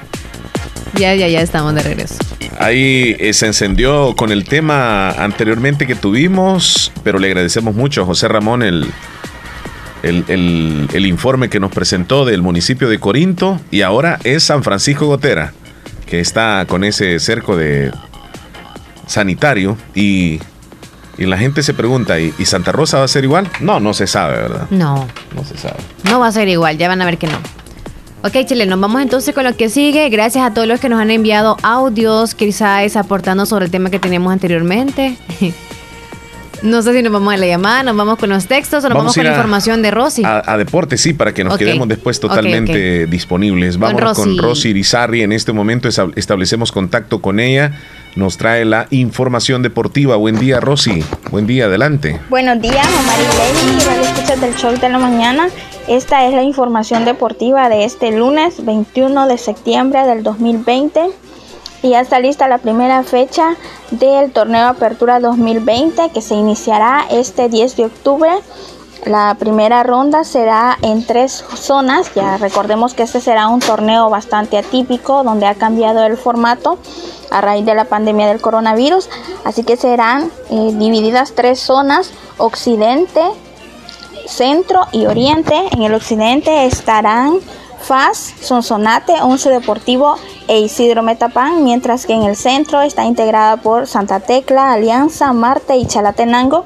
Ya, ya, ya estamos de regreso. Ahí eh, se encendió con el tema anteriormente que tuvimos, pero le agradecemos mucho a José Ramón el, el, el- el informe que nos presentó del municipio de Corinto y ahora es San Francisco Gotera, que está con ese cerco de sanitario y, y la gente se pregunta, ¿y, y Santa Rosa va a ser igual? No, no se sabe, ¿verdad? No, No se sabe. no va a ser igual, ya van a ver que no. Ok, Chile, nos vamos entonces con lo que sigue. Gracias a todos los que nos han enviado audios, quizás aportando sobre el tema que teníamos anteriormente. No sé si nos vamos a la llamada, nos vamos con los textos o nos vamos, con ir a- información de Rosy. A, a deporte, sí, para que nos quedemos después totalmente disponibles. Vamos con Rosy. Rosy Irizarry. En este momento establecemos contacto con ella. Nos trae la información deportiva. Buen día, Rosy. Buen día, adelante. Buenos días, Omar y Lady, escuchas del show de la mañana. Esta es la información deportiva de este lunes 21 de septiembre del 2020. Y ya está lista la primera fecha del torneo Apertura 2020 que se iniciará este 10 de octubre. La primera ronda será en tres zonas. Ya recordemos que este será un torneo bastante atípico donde ha cambiado el formato a raíz de la pandemia del coronavirus. Así que serán eh, divididas tres zonas, occidente, centro y oriente. En el occidente estarán FAS, Sonsonate, Once Deportivo e Isidro Metapán, mientras que en el centro está integrada por Santa Tecla, Alianza, Marte y Chalatenango.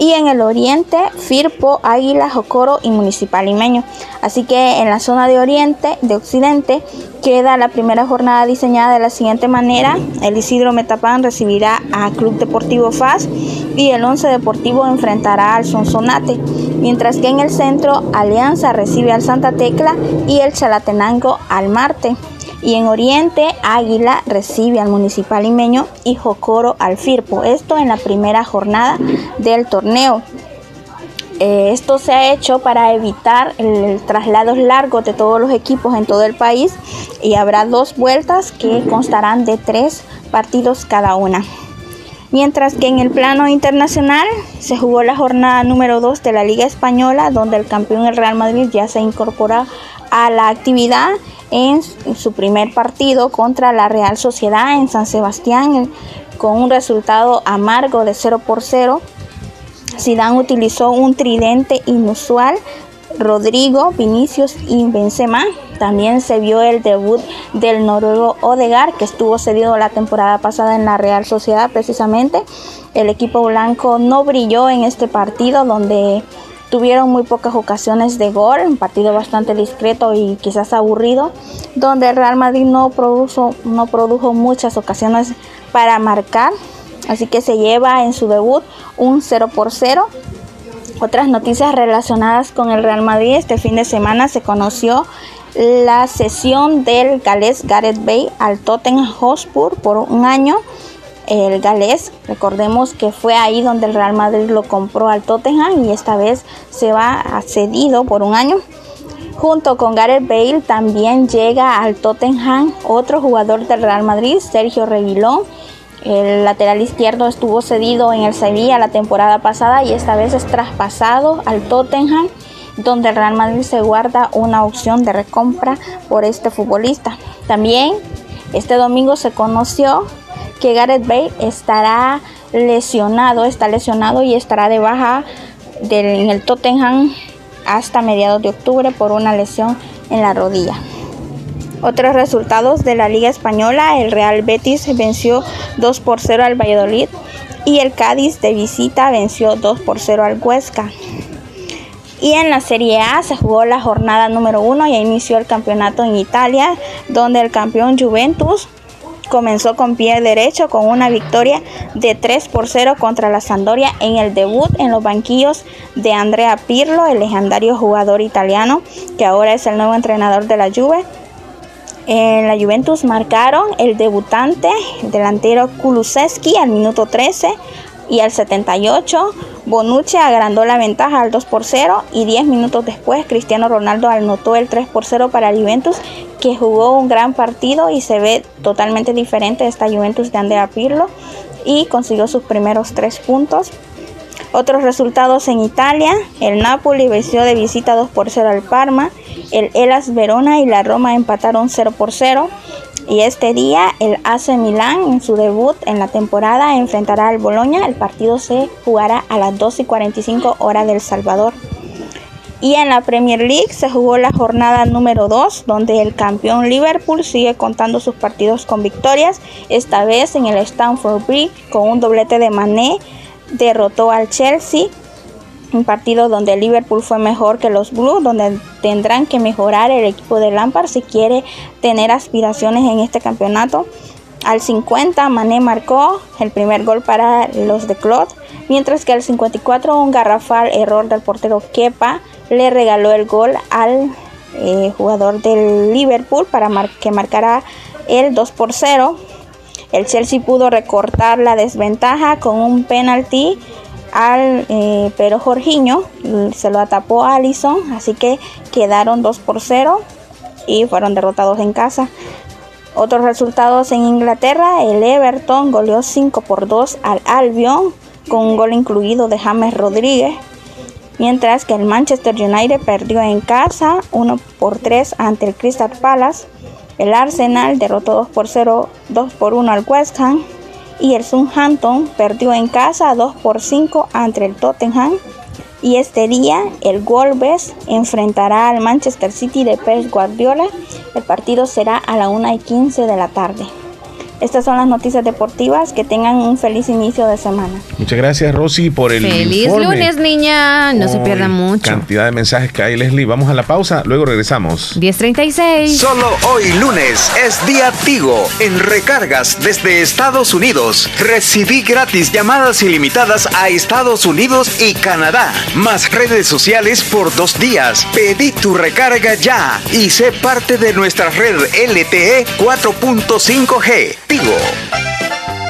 Y en el oriente, Firpo, Águila, Jocoro y Municipal Limeño. Así que en la zona de oriente, de occidente, queda la primera jornada diseñada de la siguiente manera. El Isidro Metapán recibirá a Club Deportivo FAS y el Once Deportivo enfrentará al Sonsonate. Mientras que en el centro, Alianza recibe al Santa Tecla y el Chalatenango al Marte. Y en Oriente, Águila recibe al Municipal Limeño y Jocoro al Firpo. Esto en la primera jornada del torneo. Eh, esto se ha hecho para evitar el traslados largos de todos los equipos en todo el país y habrá dos vueltas que constarán de tres partidos cada una. Mientras que en el plano internacional se jugó la jornada número 2 de la Liga Española, donde el campeón el Real Madrid ya se incorpora a la actividad en su primer partido contra la Real Sociedad en San Sebastián eh, con un resultado amargo de 0 por 0. Zidane utilizó un tridente inusual, Rodrigo, Vinicius y Benzema. También se vio el debut del noruego Odegaard, que estuvo cedido la temporada pasada en la Real Sociedad precisamente. El equipo blanco no brilló en este partido donde tuvieron muy pocas ocasiones de gol, un partido bastante discreto y quizás aburrido, donde el Real Madrid no produjo, no produjo muchas ocasiones para marcar, así que se lleva en su debut un 0 por 0. Otras noticias relacionadas con el Real Madrid, este fin de semana se conoció la cesión del galés Gareth Bale al Tottenham Hotspur por un año. El galés, recordemos que fue ahí donde el Real Madrid lo compró al Tottenham y esta vez se va cedido por un año. Junto con Gareth Bale también llega al Tottenham otro jugador del Real Madrid, Sergio Reguilón. El lateral izquierdo estuvo cedido en el Sevilla la temporada pasada y esta vez es traspasado al Tottenham, donde el Real Madrid se guarda una opción de recompra por este futbolista. También este domingo se conoció que Gareth Bale estará lesionado, está lesionado y estará de baja del- en el Tottenham hasta mediados de octubre por una lesión en la rodilla. Otros resultados de la Liga Española, el Real Betis venció 2 por 0 al Valladolid y el Cádiz de visita venció 2 por 0 al Huesca. Y en la Serie A se jugó la jornada número 1 y inició el campeonato en Italia, donde el campeón Juventus comenzó con pie derecho con una victoria de 3 por 0 contra la Sampdoria en el debut en los banquillos de Andrea Pirlo, el legendario jugador italiano que ahora es el nuevo entrenador de la Juve. En la Juventus marcaron el debutante, el delantero Kulusevski al minuto 13 y al 78 Bonucci agrandó la ventaja al 2 por 0 y 10 minutos después Cristiano Ronaldo anotó el 3 por 0 para la Juventus que jugó un gran partido y se ve totalmente diferente esta Juventus de Andrea Pirlo y consiguió sus primeros 3 puntos. Otros resultados en Italia, el Napoli venció de visita 2 por 0 al Parma, el Elas Verona y la Roma empataron 0 por 0 y este día el AC Milán en su debut en la temporada enfrentará al Boloña, el partido se jugará a las 2 y 45 horas del Salvador. Y en la Premier League se jugó la jornada número 2, donde el campeón Liverpool sigue contando sus partidos con victorias, esta vez en el Stamford Bridge con un doblete de Mané, derrotó al Chelsea, un partido donde Liverpool fue mejor que los Blues, donde tendrán que mejorar el equipo de Lampard si quiere tener aspiraciones en este campeonato. Al 50 Mané marcó el primer gol para los de Claude, mientras que al 54 un garrafal error del portero Kepa le regaló el gol al eh, jugador del Liverpool para que marcara el 2 por 0. El Chelsea pudo recortar la desventaja con un penalti al eh, pero Jorginho se lo atapó a Allison, así que quedaron 2 por 0 y fueron derrotados en casa. Otros resultados en Inglaterra, el Everton goleó 5 por 2 al Albion con un gol incluido de James Rodríguez, mientras que el Manchester United perdió en casa 1 por 3 ante el Crystal Palace. El Arsenal derrotó 2 por 0, 2 por 1 al West Ham y el Southampton perdió en casa 2 por 5 ante el Tottenham. Y este día el Wolves enfrentará al Manchester City de Pep Guardiola. El partido será a la 1 y 15 de la tarde. Estas son las noticias deportivas. Que tengan un feliz inicio de semana. Muchas gracias, Rosy, por el Feliz informe. lunes, niña. No se pierdan mucho. Cantidad de mensajes que hay, Leslie. Vamos a la pausa, luego regresamos. 1036. Solo hoy lunes es día Tigo en recargas desde Estados Unidos. Recibí gratis llamadas ilimitadas a Estados Unidos y Canadá, más redes sociales por dos días. Pedí tu recarga ya y sé parte de nuestra red LTE 4.5G. Tigo.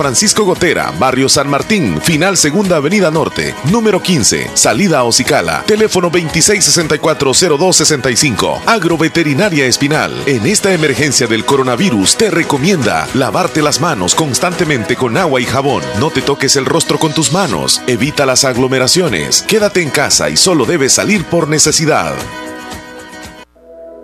Francisco Gotera, Barrio San Martín, Final Segunda Avenida Norte, número 15, salida Ocicala, teléfono 2664-0265. Agroveterinaria Espinal. En esta emergencia del coronavirus te recomienda lavarte las manos constantemente con agua y jabón. No te toques el rostro con tus manos. Evita las aglomeraciones. Quédate en casa y solo debes salir por necesidad.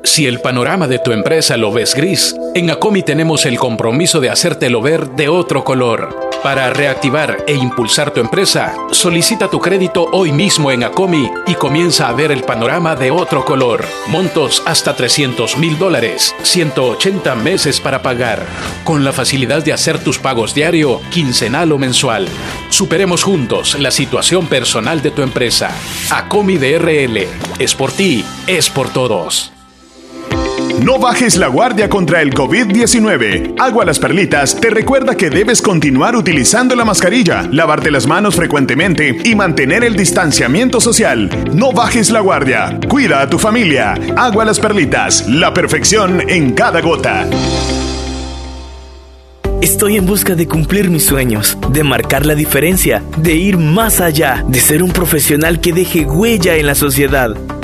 Si el panorama de tu empresa lo ves gris, en Acomi tenemos el compromiso de hacértelo ver de otro color. Para reactivar e impulsar tu empresa, solicita tu crédito hoy mismo en Acomi y comienza a ver el panorama de otro color. Montos hasta 300 mil dólares, 180 meses para pagar, con la facilidad de hacer tus pagos diario, quincenal o mensual. Superemos juntos la situación personal de tu empresa. Acomi DRL. Es por ti, es por todos. No bajes la guardia contra el COVID-19. Agua Las Perlitas te recuerda que debes continuar utilizando la mascarilla, lavarte las manos frecuentemente y mantener el distanciamiento social. No bajes la guardia. Cuida a tu familia. Agua Las Perlitas, la perfección en cada gota. Estoy en busca de cumplir mis sueños, de marcar la diferencia, de ir más allá, de ser un profesional que deje huella en la sociedad.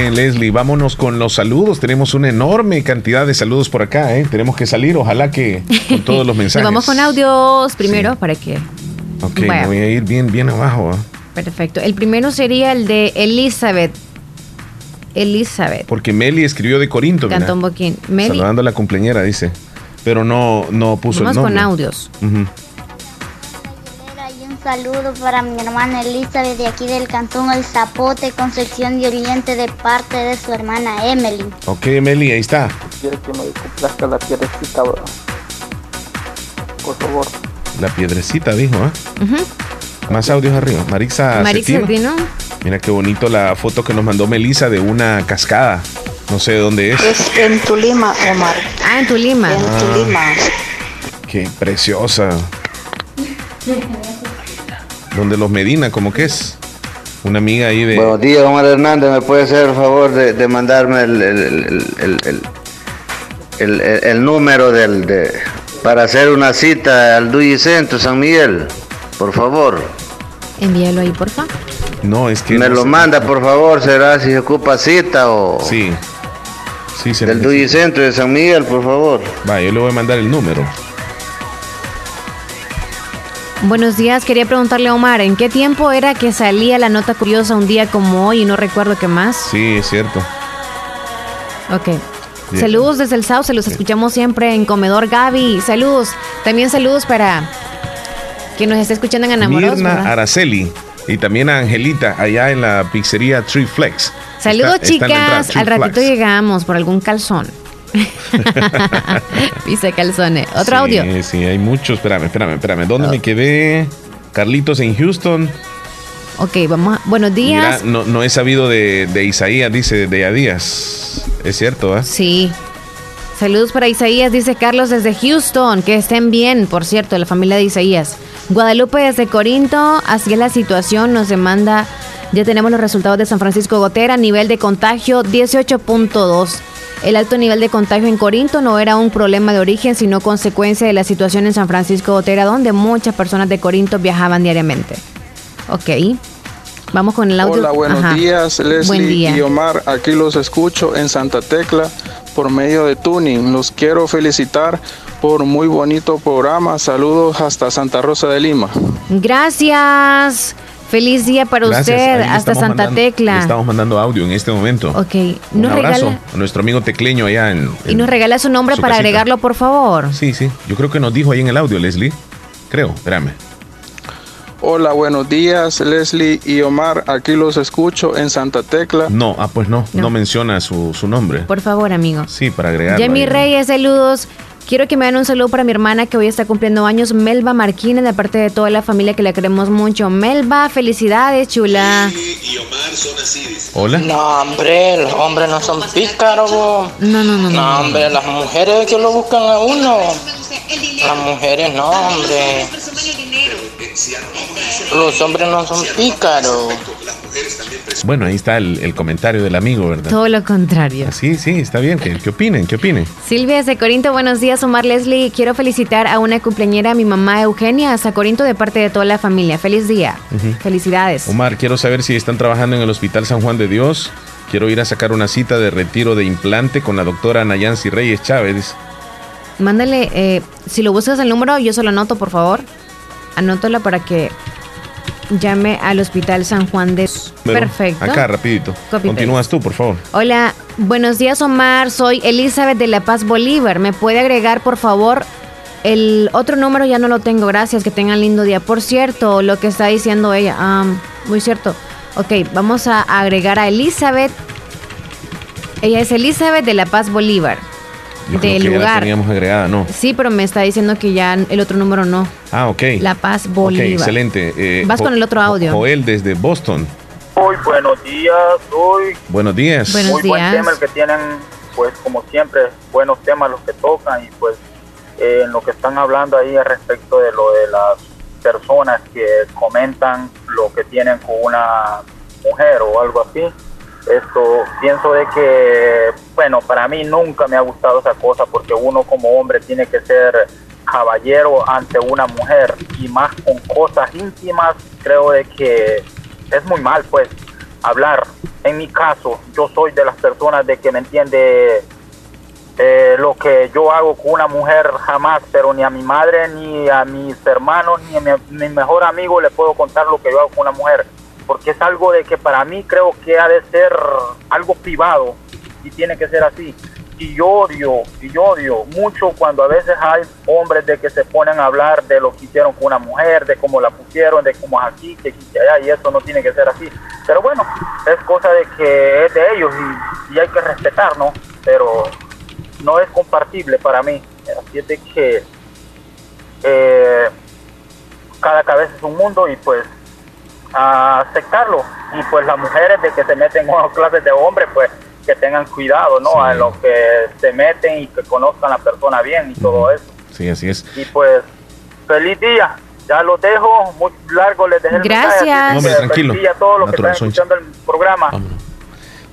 Bien, Leslie, vámonos con los saludos. Tenemos una enorme cantidad de saludos por acá, ¿eh? Tenemos que salir, ojalá que con todos los mensajes. Nos vamos con audios primero para que. Ok, me voy a ir bien, bien abajo. ¿eh? Perfecto. El primero sería el de Elizabeth. Elizabeth. Porque Meli escribió de Corinto. Cantón Boquín. Meli. Saludando a la cumpleañera, dice. Pero no, no puso Vamos el con nombre. audios. Ujú. Y un saludo para mi hermana Elizabeth de aquí del Cantón El Zapote, Concepción de Oriente, de parte de su hermana Emily. Ok, Meli, ahí está. Quiero que me complazca la piedrecita, bro. por favor. La piedrecita, dijo, ¿eh? Más audios arriba. Marisa, Marisa Cetina. Mira qué bonito la foto que nos mandó Melissa de una cascada. No sé de dónde es. Es en Tulima, Omar. Ah, en Tulima. En Ah. Tulima. Qué preciosa. Donde los Medina, como que es. Una amiga ahí de. Buenos días, Omar Hernández. ¿Me puede hacer el favor de, de mandarme el, el- el- el- el- el, el- el número del de, para hacer una cita al Duy Centro San Miguel, por favor. Envíalo ahí, porfa. No, es que. Me no lo manda, por favor, será si ocupa cita o. Sí. Sí, se Del. Duy Centro de San Miguel, por favor. Va, yo le voy a mandar el número. Buenos días, quería preguntarle a Omar, ¿en qué tiempo era que salía la nota curiosa un día como hoy y no recuerdo qué más? Sí, es cierto. Ok. Bien. Saludos desde el Sauce, los escuchamos siempre en Comedor Gaby. Saludos. También saludos para que nos esté escuchando en Enamorados. Mirna ¿verdad? Araceli y también a Angelita allá en la pizzería Tree Flex. Saludos Está- está chicas, Tree al ratito llegamos por algún calzón. Pisa calzones. Otro Sí, audio. Sí, hay muchos. Espérame, espérame, espérame. ¿Dónde me quedé? Carlitos en Houston. Ok, vamos a... Buenos Mira, días. no, no he sabido de, de Isaías, dice de Adías. Es cierto, ¿ah? Sí. Saludos para Isaías, dice Carlos desde Houston. Que estén bien, por cierto, la familia de Isaías. Guadalupe desde Corinto. Así es la situación. Nos demanda. Ya tenemos los resultados de San Francisco Gotera. Nivel de contagio 18.2. El alto nivel de contagio en Corinto no era un problema de origen, sino consecuencia de la situación en San Francisco Gotera, donde muchas personas de Corinto viajaban diariamente. Ok. Vamos con el audio. Hola, buenos Ajá. días, Leslie Buen día. y Omar. Aquí los escucho en Santa Tecla por medio de Tuning. Los quiero felicitar por muy bonito programa. Saludos hasta Santa Rosa de Lima. Gracias. Feliz día para Gracias. Usted hasta Santa mandando- Tecla. Le estamos mandando audio en este momento. Ok. Un Nos abrazo regala, a nuestro amigo tecleño allá en. y nos regala su nombre su para casita. agregarlo, por favor. Sí, sí. Yo creo que nos dijo ahí en el audio, Leslie. Creo, espérame. Hola, buenos días, Leslie y Omar. Aquí los escucho en Santa Tecla. No, ah, pues no, no, No. menciona su, su nombre. Por favor, amigo. Sí, para agregarlo. Yemi ahí. Reyes, saludos. Quiero que me den un saludo para mi hermana que hoy está cumpliendo años, Melba Marquina, de parte de toda la familia que la queremos mucho. Melba, felicidades, chula. Hola. No, hombre, los hombres no son pícaros. bo. No, no, no. No, hombre, las mujeres que lo buscan a uno. Las mujeres no, hombre. Los hombres no son pícaros. Bueno, ahí está el, el comentario del amigo, ¿verdad? Todo lo contrario. Sí, sí, está bien. ¿Qué, qué opinen? ¿Qué opinen? Silvia de Corinto, buenos días, Omar Leslie. Quiero felicitar a una cumpleañera, mi mamá Eugenia, hasta Corinto, de parte de toda la familia. Feliz día. Felicidades. Omar, quiero saber si están trabajando en el Hospital San Juan de Dios. Quiero ir a sacar una cita de retiro de implante con la doctora Nayansi Reyes Chávez. Mándale, eh, si lo buscas el número, yo se lo anoto, por favor. Anótala para que llame al Hospital San Juan de... Pero Perfecto. Acá, rapidito. Copy Continúas tú, por favor. Hola, buenos días Omar, soy Elizabeth de La Paz Bolívar. ¿Me puede agregar por favor el otro número? Ya no lo tengo, gracias, que tengan lindo día. Por cierto, lo que está diciendo ella, ah, muy cierto. Ok, vamos a agregar a Elizabeth. Ella es Elizabeth de La Paz Bolívar. Yo creo Del que ya la lugar. teníamos agregada, ¿no? Sí, pero me está diciendo que ya el otro número no. Ah, ok. La Paz Ok, Bolívar. excelente. Eh, Vas Jo- con el otro audio. Joel desde Boston. Muy buenos días, hoy Buenos días. muy buen tema el que tienen, pues como siempre, buenos temas los que tocan y pues eh, en lo que están hablando ahí al respecto de lo de las personas que comentan lo que tienen con una mujer o algo así. Esto pienso de que, bueno, para mí nunca me ha gustado esa cosa porque uno como hombre tiene que ser caballero ante una mujer y más con cosas íntimas, creo de que es muy mal pues hablar. En mi caso, yo soy de las personas de que me entiende eh, lo que yo hago con una mujer jamás, pero ni a mi madre, ni a mis hermanos, ni a mi, mi mejor amigo le puedo contar lo que yo hago con una mujer, porque es algo de que para mí creo que ha de ser algo privado y tiene que ser así. Y yo odio, y yo odio mucho cuando a veces hay hombres de que se ponen a hablar de lo que hicieron con una mujer, de cómo la pusieron, de cómo es aquí, que aquí, que allá, y eso no tiene que ser así. Pero bueno, es cosa de que es de ellos y, hay que respetar, ¿no? Pero no es compartible para mí. Así es de que eh, cada cabeza es un mundo y pues a aceptarlo. Y pues las mujeres de que se meten en otras clases de hombres, pues que tengan cuidado, ¿no? A lo que se meten y que conozcan a la persona bien y todo eso. Sí, así es. Y pues, feliz día. Ya los dejo, muy largo les dejé el Gracias. mensaje, Hombre, tranquilo. Feliz día a todos los que están escuchando el programa.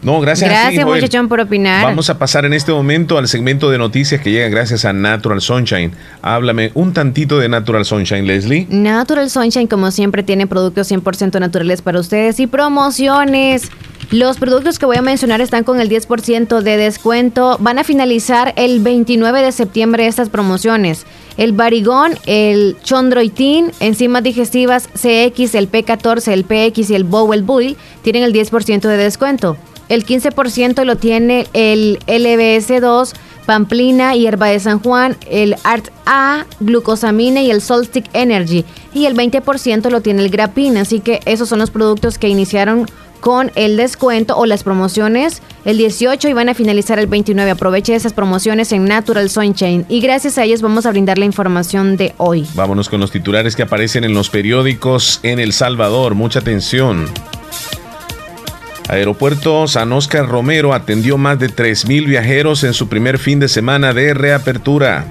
No, gracias. a ti, Gracias, muchachón, por opinar. Vamos a pasar en este momento al segmento de noticias que llega gracias a Natural Sunshine. Háblame un tantito de Natural Sunshine, Leslie. Natural Sunshine, como siempre, tiene productos 100% naturales para ustedes y promociones. Los productos que voy a mencionar están con el 10% de descuento. Van a finalizar el 29 de septiembre estas promociones. El Barigón, el Chondroitin, enzimas digestivas CX, el P14, el PX y el Bowel Bull tienen el 10% de descuento. El 15% lo tiene el LBS2, Pamplina, Hierba de San Juan, el Art A, Glucosamine y el Solstick Energy. Y el 20% lo tiene el Grapin. Así que esos son los productos que iniciaron con el descuento o las promociones el 18 y van a finalizar el 29. Aproveche esas promociones en Natural Sunshine. Y gracias a ellos vamos a brindar la información de hoy. Vámonos con los titulares que aparecen en los periódicos en El Salvador. Mucha atención. Aeropuerto San Oscar Romero atendió más de 3.000 viajeros en su primer fin de semana de reapertura.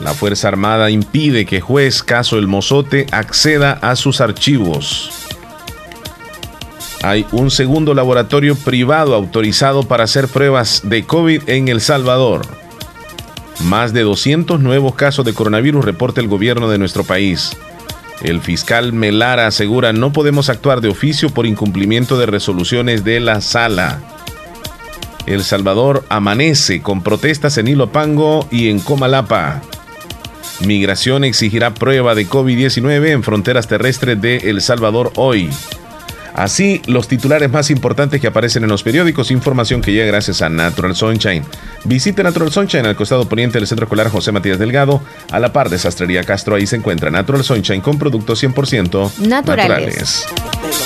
La Fuerza Armada impide que juez caso El Mozote acceda a sus archivos. Hay un segundo laboratorio privado autorizado para hacer pruebas de COVID en El Salvador. Más de 200 nuevos casos de coronavirus reporta el gobierno de nuestro país. El fiscal Melara asegura no podemos actuar de oficio por incumplimiento de resoluciones de la sala. El Salvador amanece con protestas en Ilopango y en Comalapa. Migración exigirá prueba de COVID-19 en fronteras terrestres de El Salvador hoy. Así, los titulares más importantes que aparecen en los periódicos, información que llega gracias a Natural Sunshine. Visite Natural Sunshine al costado poniente del Centro Escolar José Matías Delgado, a la par de Sastrería Castro. Ahí se encuentra Natural Sunshine con productos 100% Naturales. naturales.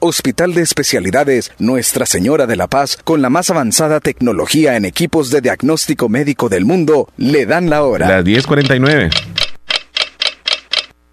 Hospital de Especialidades Nuestra Señora de la Paz, con la más avanzada tecnología en equipos de diagnóstico médico del mundo, le dan la hora. Las 10:49.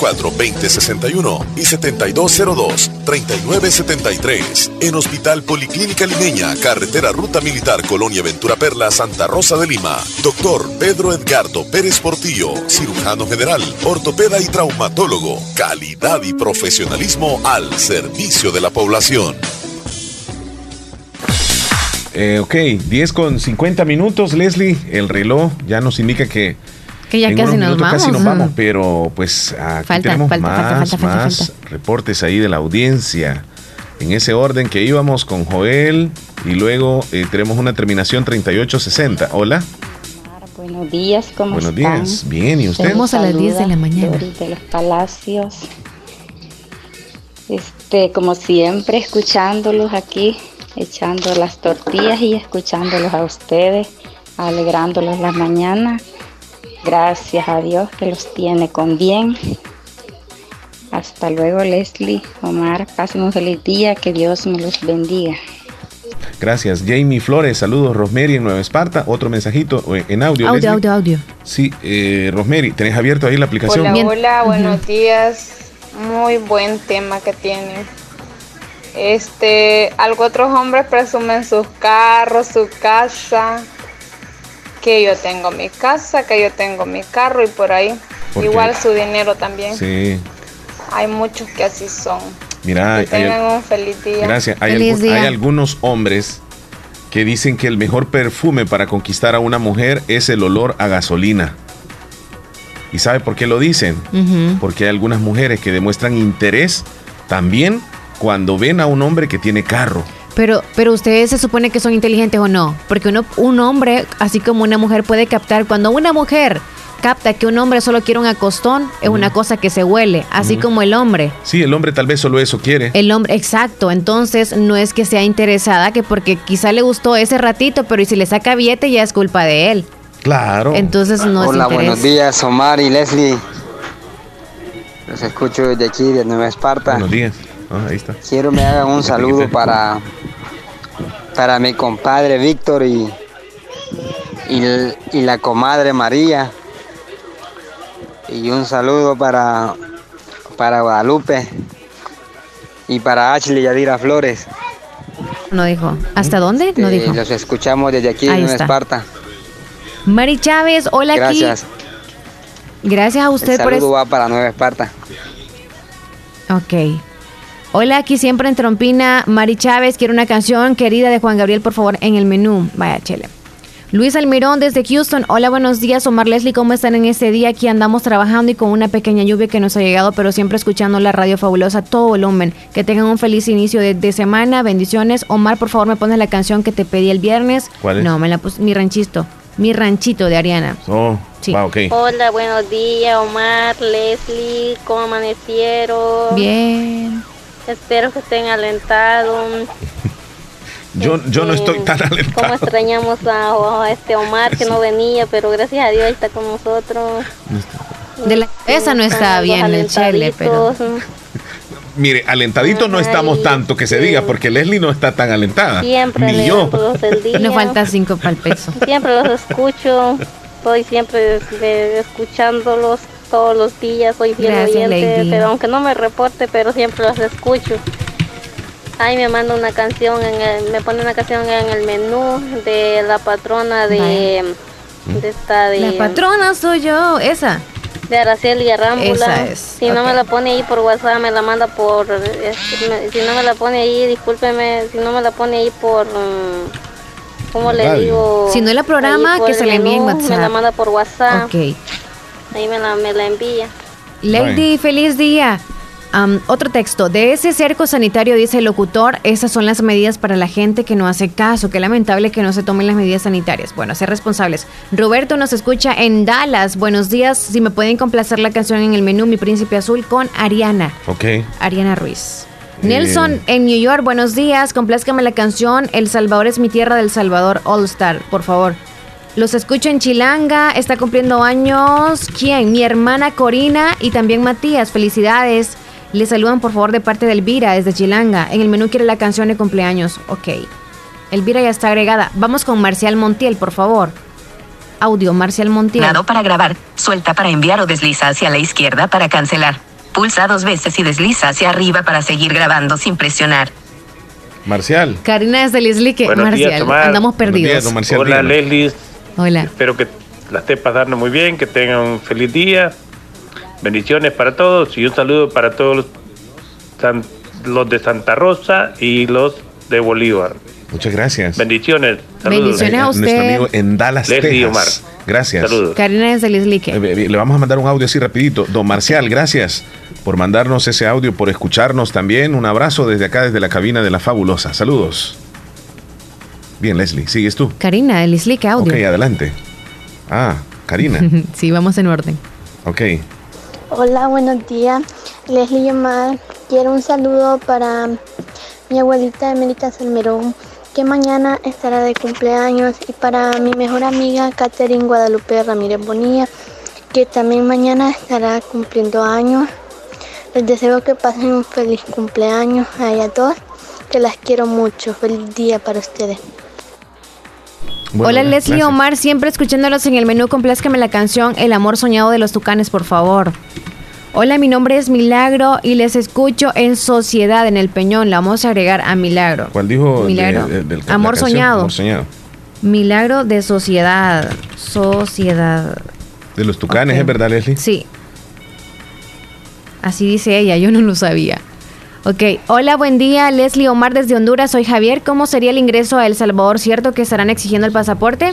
2061 y 7202 3973 en Hospital Policlínica Limeña, Carretera Ruta Militar Colonia Ventura Perla, Santa Rosa de Lima. Doctor Pedro Edgardo Pérez Portillo, cirujano general, ortopeda y traumatólogo. Calidad y profesionalismo al servicio de la población. Eh, ok, 10 con 50 minutos, Leslie. El reloj ya nos indica que. Que ya en casi unos nos vamos. Casi nos vamos, pero pues aquí Falta, tenemos falta, más, falta, falta, falta, más falta. reportes ahí de la audiencia. En ese orden que íbamos con Joel y luego eh, tenemos una terminación 3860. Hola, Buenos días, ¿cómo buenos están? días. Bien, ¿y usted? Estamos a las 10 de la mañana. De los Palacios. Este, como siempre, escuchándolos aquí, echando las tortillas y escuchándolos a ustedes, alegrándolos la mañana. Gracias a Dios que los tiene con bien. Hasta luego, Leslie, Omar. Pasen un feliz día. Que Dios me los bendiga. Gracias. Jamie Flores, saludos. Rosemary en Nueva Esparta. Otro mensajito eh, en audio. Audio, Leslie. audio, audio. Sí, eh, Rosemary, ¿tenés abierto ahí la aplicación? Hola, hola, buenos días. Muy buen tema que tienen. Este, algo otros hombres presumen sus carros, su casa, que yo tengo mi casa, que yo tengo mi carro y por ahí. Igual su dinero también. Sí. Hay muchos que así son. Mira, hay- que tengan un feliz día. Gracias. Hay, Feliz algu- día. hay algunos hombres que dicen que el mejor perfume para conquistar a una mujer es el olor a gasolina. ¿Y sabe por qué lo dicen? Porque hay algunas mujeres que demuestran interés también cuando ven a un hombre que tiene carro. Pero, pero ustedes se supone que son inteligentes o no, porque uno, un hombre, así como una mujer, puede captar cuando una mujer capta que un hombre solo quiere un acostón, es una cosa que se huele, así como el hombre. Sí, el hombre tal vez solo eso quiere. El hombre, exacto. Entonces, no es que sea interesada, que porque quizá le gustó ese ratito, pero y si le saca billete ya es culpa de él. Claro. Entonces no Hola, es buenos días, Omar y Leslie. Los escucho desde aquí, de Nueva Esparta. Buenos días. Ah, ahí está. Quiero me hagan un saludo para, para mi compadre Víctor y, y, la comadre María. Y un saludo para, para Guadalupe y para Ashley Yadira Flores. No dijo. ¿Hasta dónde? No Eh, dijo. Los escuchamos desde aquí, Ahí Nueva está. Esparta. Mari Chávez, hola Gracias. aquí. Gracias a El usted por saludo va para Nueva Esparta. Ok. Hola, aquí siempre en Trompina. Mari Chávez quiere una canción querida de Juan Gabriel, por favor, en el menú. Vaya, chele. Luis Almirón desde Houston. Hola, buenos días. Omar Leslie, ¿cómo están en este día? Aquí andamos trabajando y con una pequeña lluvia que nos ha llegado, pero siempre escuchando la radio fabulosa todo volumen. Que tengan un feliz inicio de, de semana. Bendiciones. Omar, por favor, me pones la canción que te pedí el viernes. ¿Cuál es? No, me la puse. Mi ranchito. Mi ranchito de Ariana. Oh, Sí. ok. Hola, buenos días, Omar, Leslie, ¿cómo amanecieron? Bien. Espero que estén alentados. Yo, yo no estoy tan ¿Cómo alentado. extrañamos a, a este Omar que no venía, pero gracias a Dios ahí está con nosotros. De la esa no está bien el chele, pero. alentaditos. Mire, alentadito no estamos tanto que se diga, porque Leslie no está tan alentada. Siempre Ni yo. Nos falta cinco para el peso. Siempre los escucho, estoy siempre escuchándolos todos los días, soy fiel Gracias, oyente, Lady. pero aunque no me reporte, pero siempre los escucho. Ahí me manda una canción, en el- me pone una canción en el menú de la patrona de, de esta de, La patrona soy yo, esa. de Araceli Arámbula. Esa es, Si no me la pone ahí por WhatsApp, me la manda por, si no me la pone ahí, discúlpeme, si no me la pone ahí por, mm, ¿cómo le digo? Si no la programa, que se le envíe en menú, Me la WhatsApp. manda por WhatsApp. Ok. Ahí me la, me la envía. Lady, feliz día. Am, otro texto. De ese cerco sanitario dice el locutor, esas son las medidas para la gente que no hace caso. Qué lamentable que no se tomen las medidas sanitarias. Bueno, ser responsables. Roberto nos escucha en Dallas. Buenos días. Si me pueden complacer la canción en el menú Mi Príncipe Azul con Ariana. Ok. Ariana Ruiz. Eh. Nelson en New York, buenos días. Complázcame la canción El Salvador es mi tierra del Salvador All Star, por favor. Los escucho en Chilanga, está cumpliendo años. ¿Quién? Mi hermana Corina y también Matías. Felicidades. Le saludan por favor de parte de Elvira desde Chilanga. En el menú quiere la canción de cumpleaños. Ok. Elvira ya está agregada. Vamos con Marcial Montiel, por favor. Audio, Marcial Montiel. Lado para grabar, suelta para enviar o desliza hacia la izquierda para cancelar. Pulsa dos veces y desliza hacia arriba para seguir grabando sin presionar. Marcial. Karina desde Lislique. Buenos días, Marcial, Omar. andamos perdidos. días, Marcial, Hola. Leslie. Hola. Espero que la esté pasando muy bien, que tengan un feliz día. Bendiciones para todos y un saludo para todos los, san- los de Santa Rosa y los de Bolívar. Muchas gracias. Bendiciones. Saludos. Bendiciones a usted. Nuestro amigo en Dallas, Leslie. Omar. Gracias. Saludos. Karina desde Lislique. Eh, Le vamos a mandar un audio así rapidito. Don Marcial, gracias por mandarnos ese audio, por escucharnos también. Un abrazo desde acá, desde la cabina de La Fabulosa. Saludos. Bien, Leslie, sigues tú. Karina de Lislique, audio. Ok, adelante. Ah, Karina. sí, vamos en orden. Ok. Hola, buenos días. Leslie Yomar. Quiero un saludo para mi abuelita Emerita Salmerón, que mañana estará de cumpleaños, y para mi mejor amiga Catherine Guadalupe Ramírez Bonilla, que también mañana estará cumpliendo años. Les deseo que pasen un feliz cumpleaños a ellas dos, que las quiero mucho. Feliz día para ustedes. Hola Leslie Omar, siempre escuchándolos en el menú, complázcame la canción El amor soñado de los tucanes, por favor. Hola, mi nombre es Milagro y les escucho en Sociedad en el Peñón. La vamos a agregar a Milagro. ¿Cuál dijo? Milagro. de- Amor soñado. Amor soñado. Milagro de Sociedad. Sociedad. De los tucanes. ¿es verdad, Leslie? Sí. Así dice ella, yo no lo sabía. Ok, hola, buen día, Leslie Omar desde Honduras, soy Javier. ¿Cómo sería el ingreso a El Salvador? ¿Cierto que estarán exigiendo el pasaporte?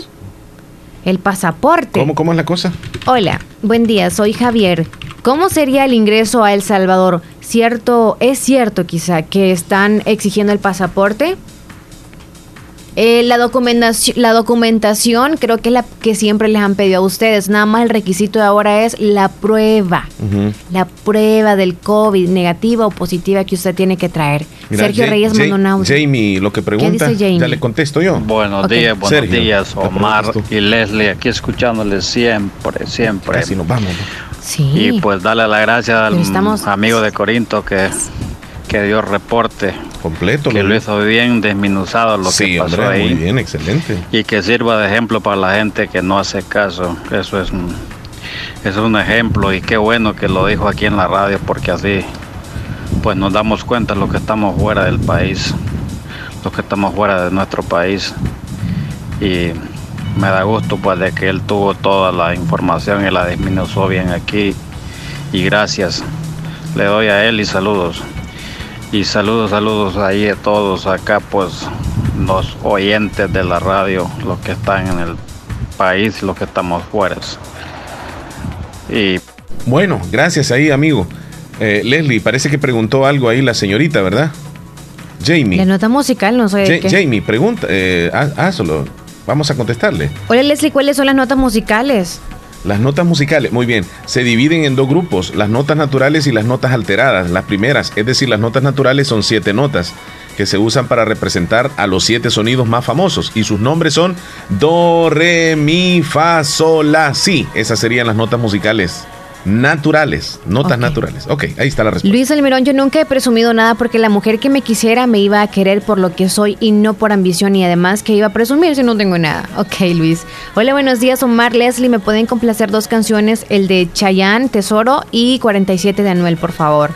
El pasaporte. ¿Cómo, cómo es la cosa? Hola, buen día, soy Javier. ¿Cómo sería el ingreso a El Salvador? ¿Cierto, es cierto quizá que están exigiendo el pasaporte? Eh, la, documentación, la documentación creo que es la que siempre les han pedido a ustedes. Nada más el requisito de ahora es la prueba. La prueba del COVID, negativa o positiva que usted tiene que traer. Mira, Sergio Reyes mandó un audio. Jamie, lo que pregunta, dice Jamie? ya le contesto yo. Buenos días, buenos Sergio, días, Omar y Leslie, aquí escuchándoles siempre, siempre. Así nos vamos. Sí. Y pues darle la gracia al estamos- amigo de Corinto que, que dio reporte. Completo. Que lo- hizo bien desminuzado lo Sí, que pasó hombre, ahí. muy bien, excelente. Y que sirva de ejemplo para la gente que no hace caso. Eso es un, eso es un ejemplo y qué bueno que lo dijo aquí en la radio porque así pues nos damos cuenta los que estamos fuera del país, los que estamos fuera de nuestro país. Y me da gusto pues de que él tuvo toda la información y la disminuyó bien aquí. Y gracias. Le doy a él y saludos. Y saludos, saludos ahí a todos acá, pues los oyentes de la radio, los que están en el país, los que estamos fuera. Y Bueno, gracias ahí, amigo. Eh, Leslie, parece que preguntó algo ahí la señorita, ¿verdad? Jamie. La nota musical, no sé de qué. Jamie, pregunta, eh, haz- hazlo. Vamos a contestarle. Hola Leslie, ¿cuáles son las notas musicales? Las notas musicales, muy bien, se dividen en dos grupos, las notas naturales y las notas alteradas. Las primeras, es decir, las notas naturales son siete notas que se usan para representar a los siete sonidos más famosos y sus nombres son do, re, mi, fa, sol, la, si. Esas serían las notas musicales naturales, notas naturales. Ok, ahí está la respuesta. Luis Almirón, yo nunca he presumido nada porque la mujer que me quisiera me iba a querer por lo que soy y no por ambición y además que iba a presumir si no tengo nada. Ok, Luis. Hola, buenos días, Omar Leslie. ¿Me pueden complacer dos canciones? El de Chayanne, Tesoro y 47 de Anuel, por favor.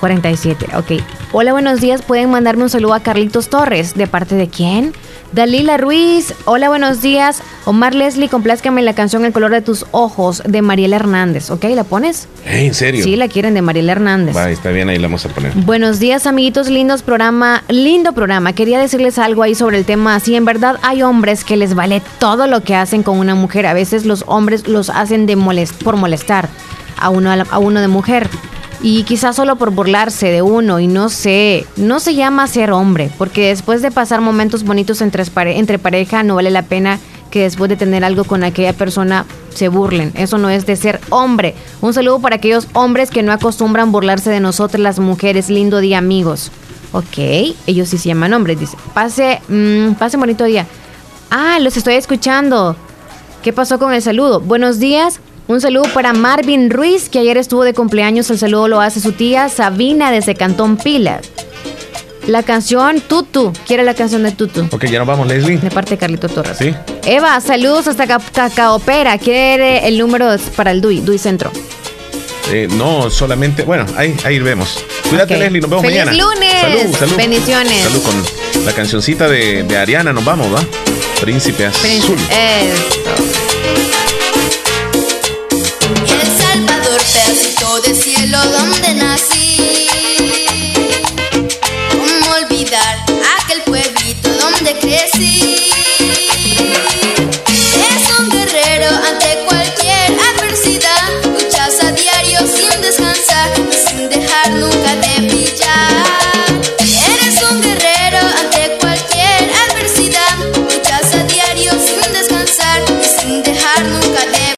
47, ok. Hola, buenos días. Pueden mandarme un saludo a Carlitos Torres. ¿De parte de quién? Dalila Ruiz. Hola, buenos días. Omar Leslie, complázcame la canción El color de tus ojos de Mariela Hernández. ¿Ok? ¿La pones? Eh, ¿En serio? Sí, la quieren de Mariela Hernández. Va, está bien, ahí la vamos a poner. Buenos días, amiguitos, lindos programa, lindo programa. Quería decirles algo ahí sobre el tema. Si en verdad hay hombres que les vale todo lo que hacen con una mujer, a veces los hombres los hacen de molest por molestar a uno, a uno de mujer. Y quizás solo por burlarse de uno y no sé, no se llama ser hombre, porque después de pasar momentos bonitos entre, entre pareja no vale la pena que después de tener algo con aquella persona se burlen. Eso no es de ser hombre. Un saludo para aquellos hombres que no acostumbran burlarse de nosotras las mujeres. Lindo día, amigos. Ok, ellos sí se llaman hombres, dice. Pase, mm, pase bonito día. Ah, los estoy escuchando. ¿Qué pasó con el saludo? Buenos días. Un saludo para Marvin Ruiz, que ayer estuvo de cumpleaños. El saludo lo hace su tía Sabina desde Cantón Pilas. La canción Tutu. ¿Quiere la canción de Tutu? Ok, ya nos vamos, Leslie. De parte de Carlito Torres. Sí. Eva, saludos hasta Ca- Cacaopera. Quiere el número para el DUI, DUI Centro. Eh, no, solamente, bueno, ahí, ahí vemos. Cuídate. Leslie, nos vemos ¡Feliz mañana. lunes! Salud, salud. Bendiciones. Salud con la cancioncita de, de Ariana, nos vamos, ¿va? Príncipe Azul. El Salvador, pedacito de cielo donde nací. ¿Cómo olvidar aquel pueblito donde crecí?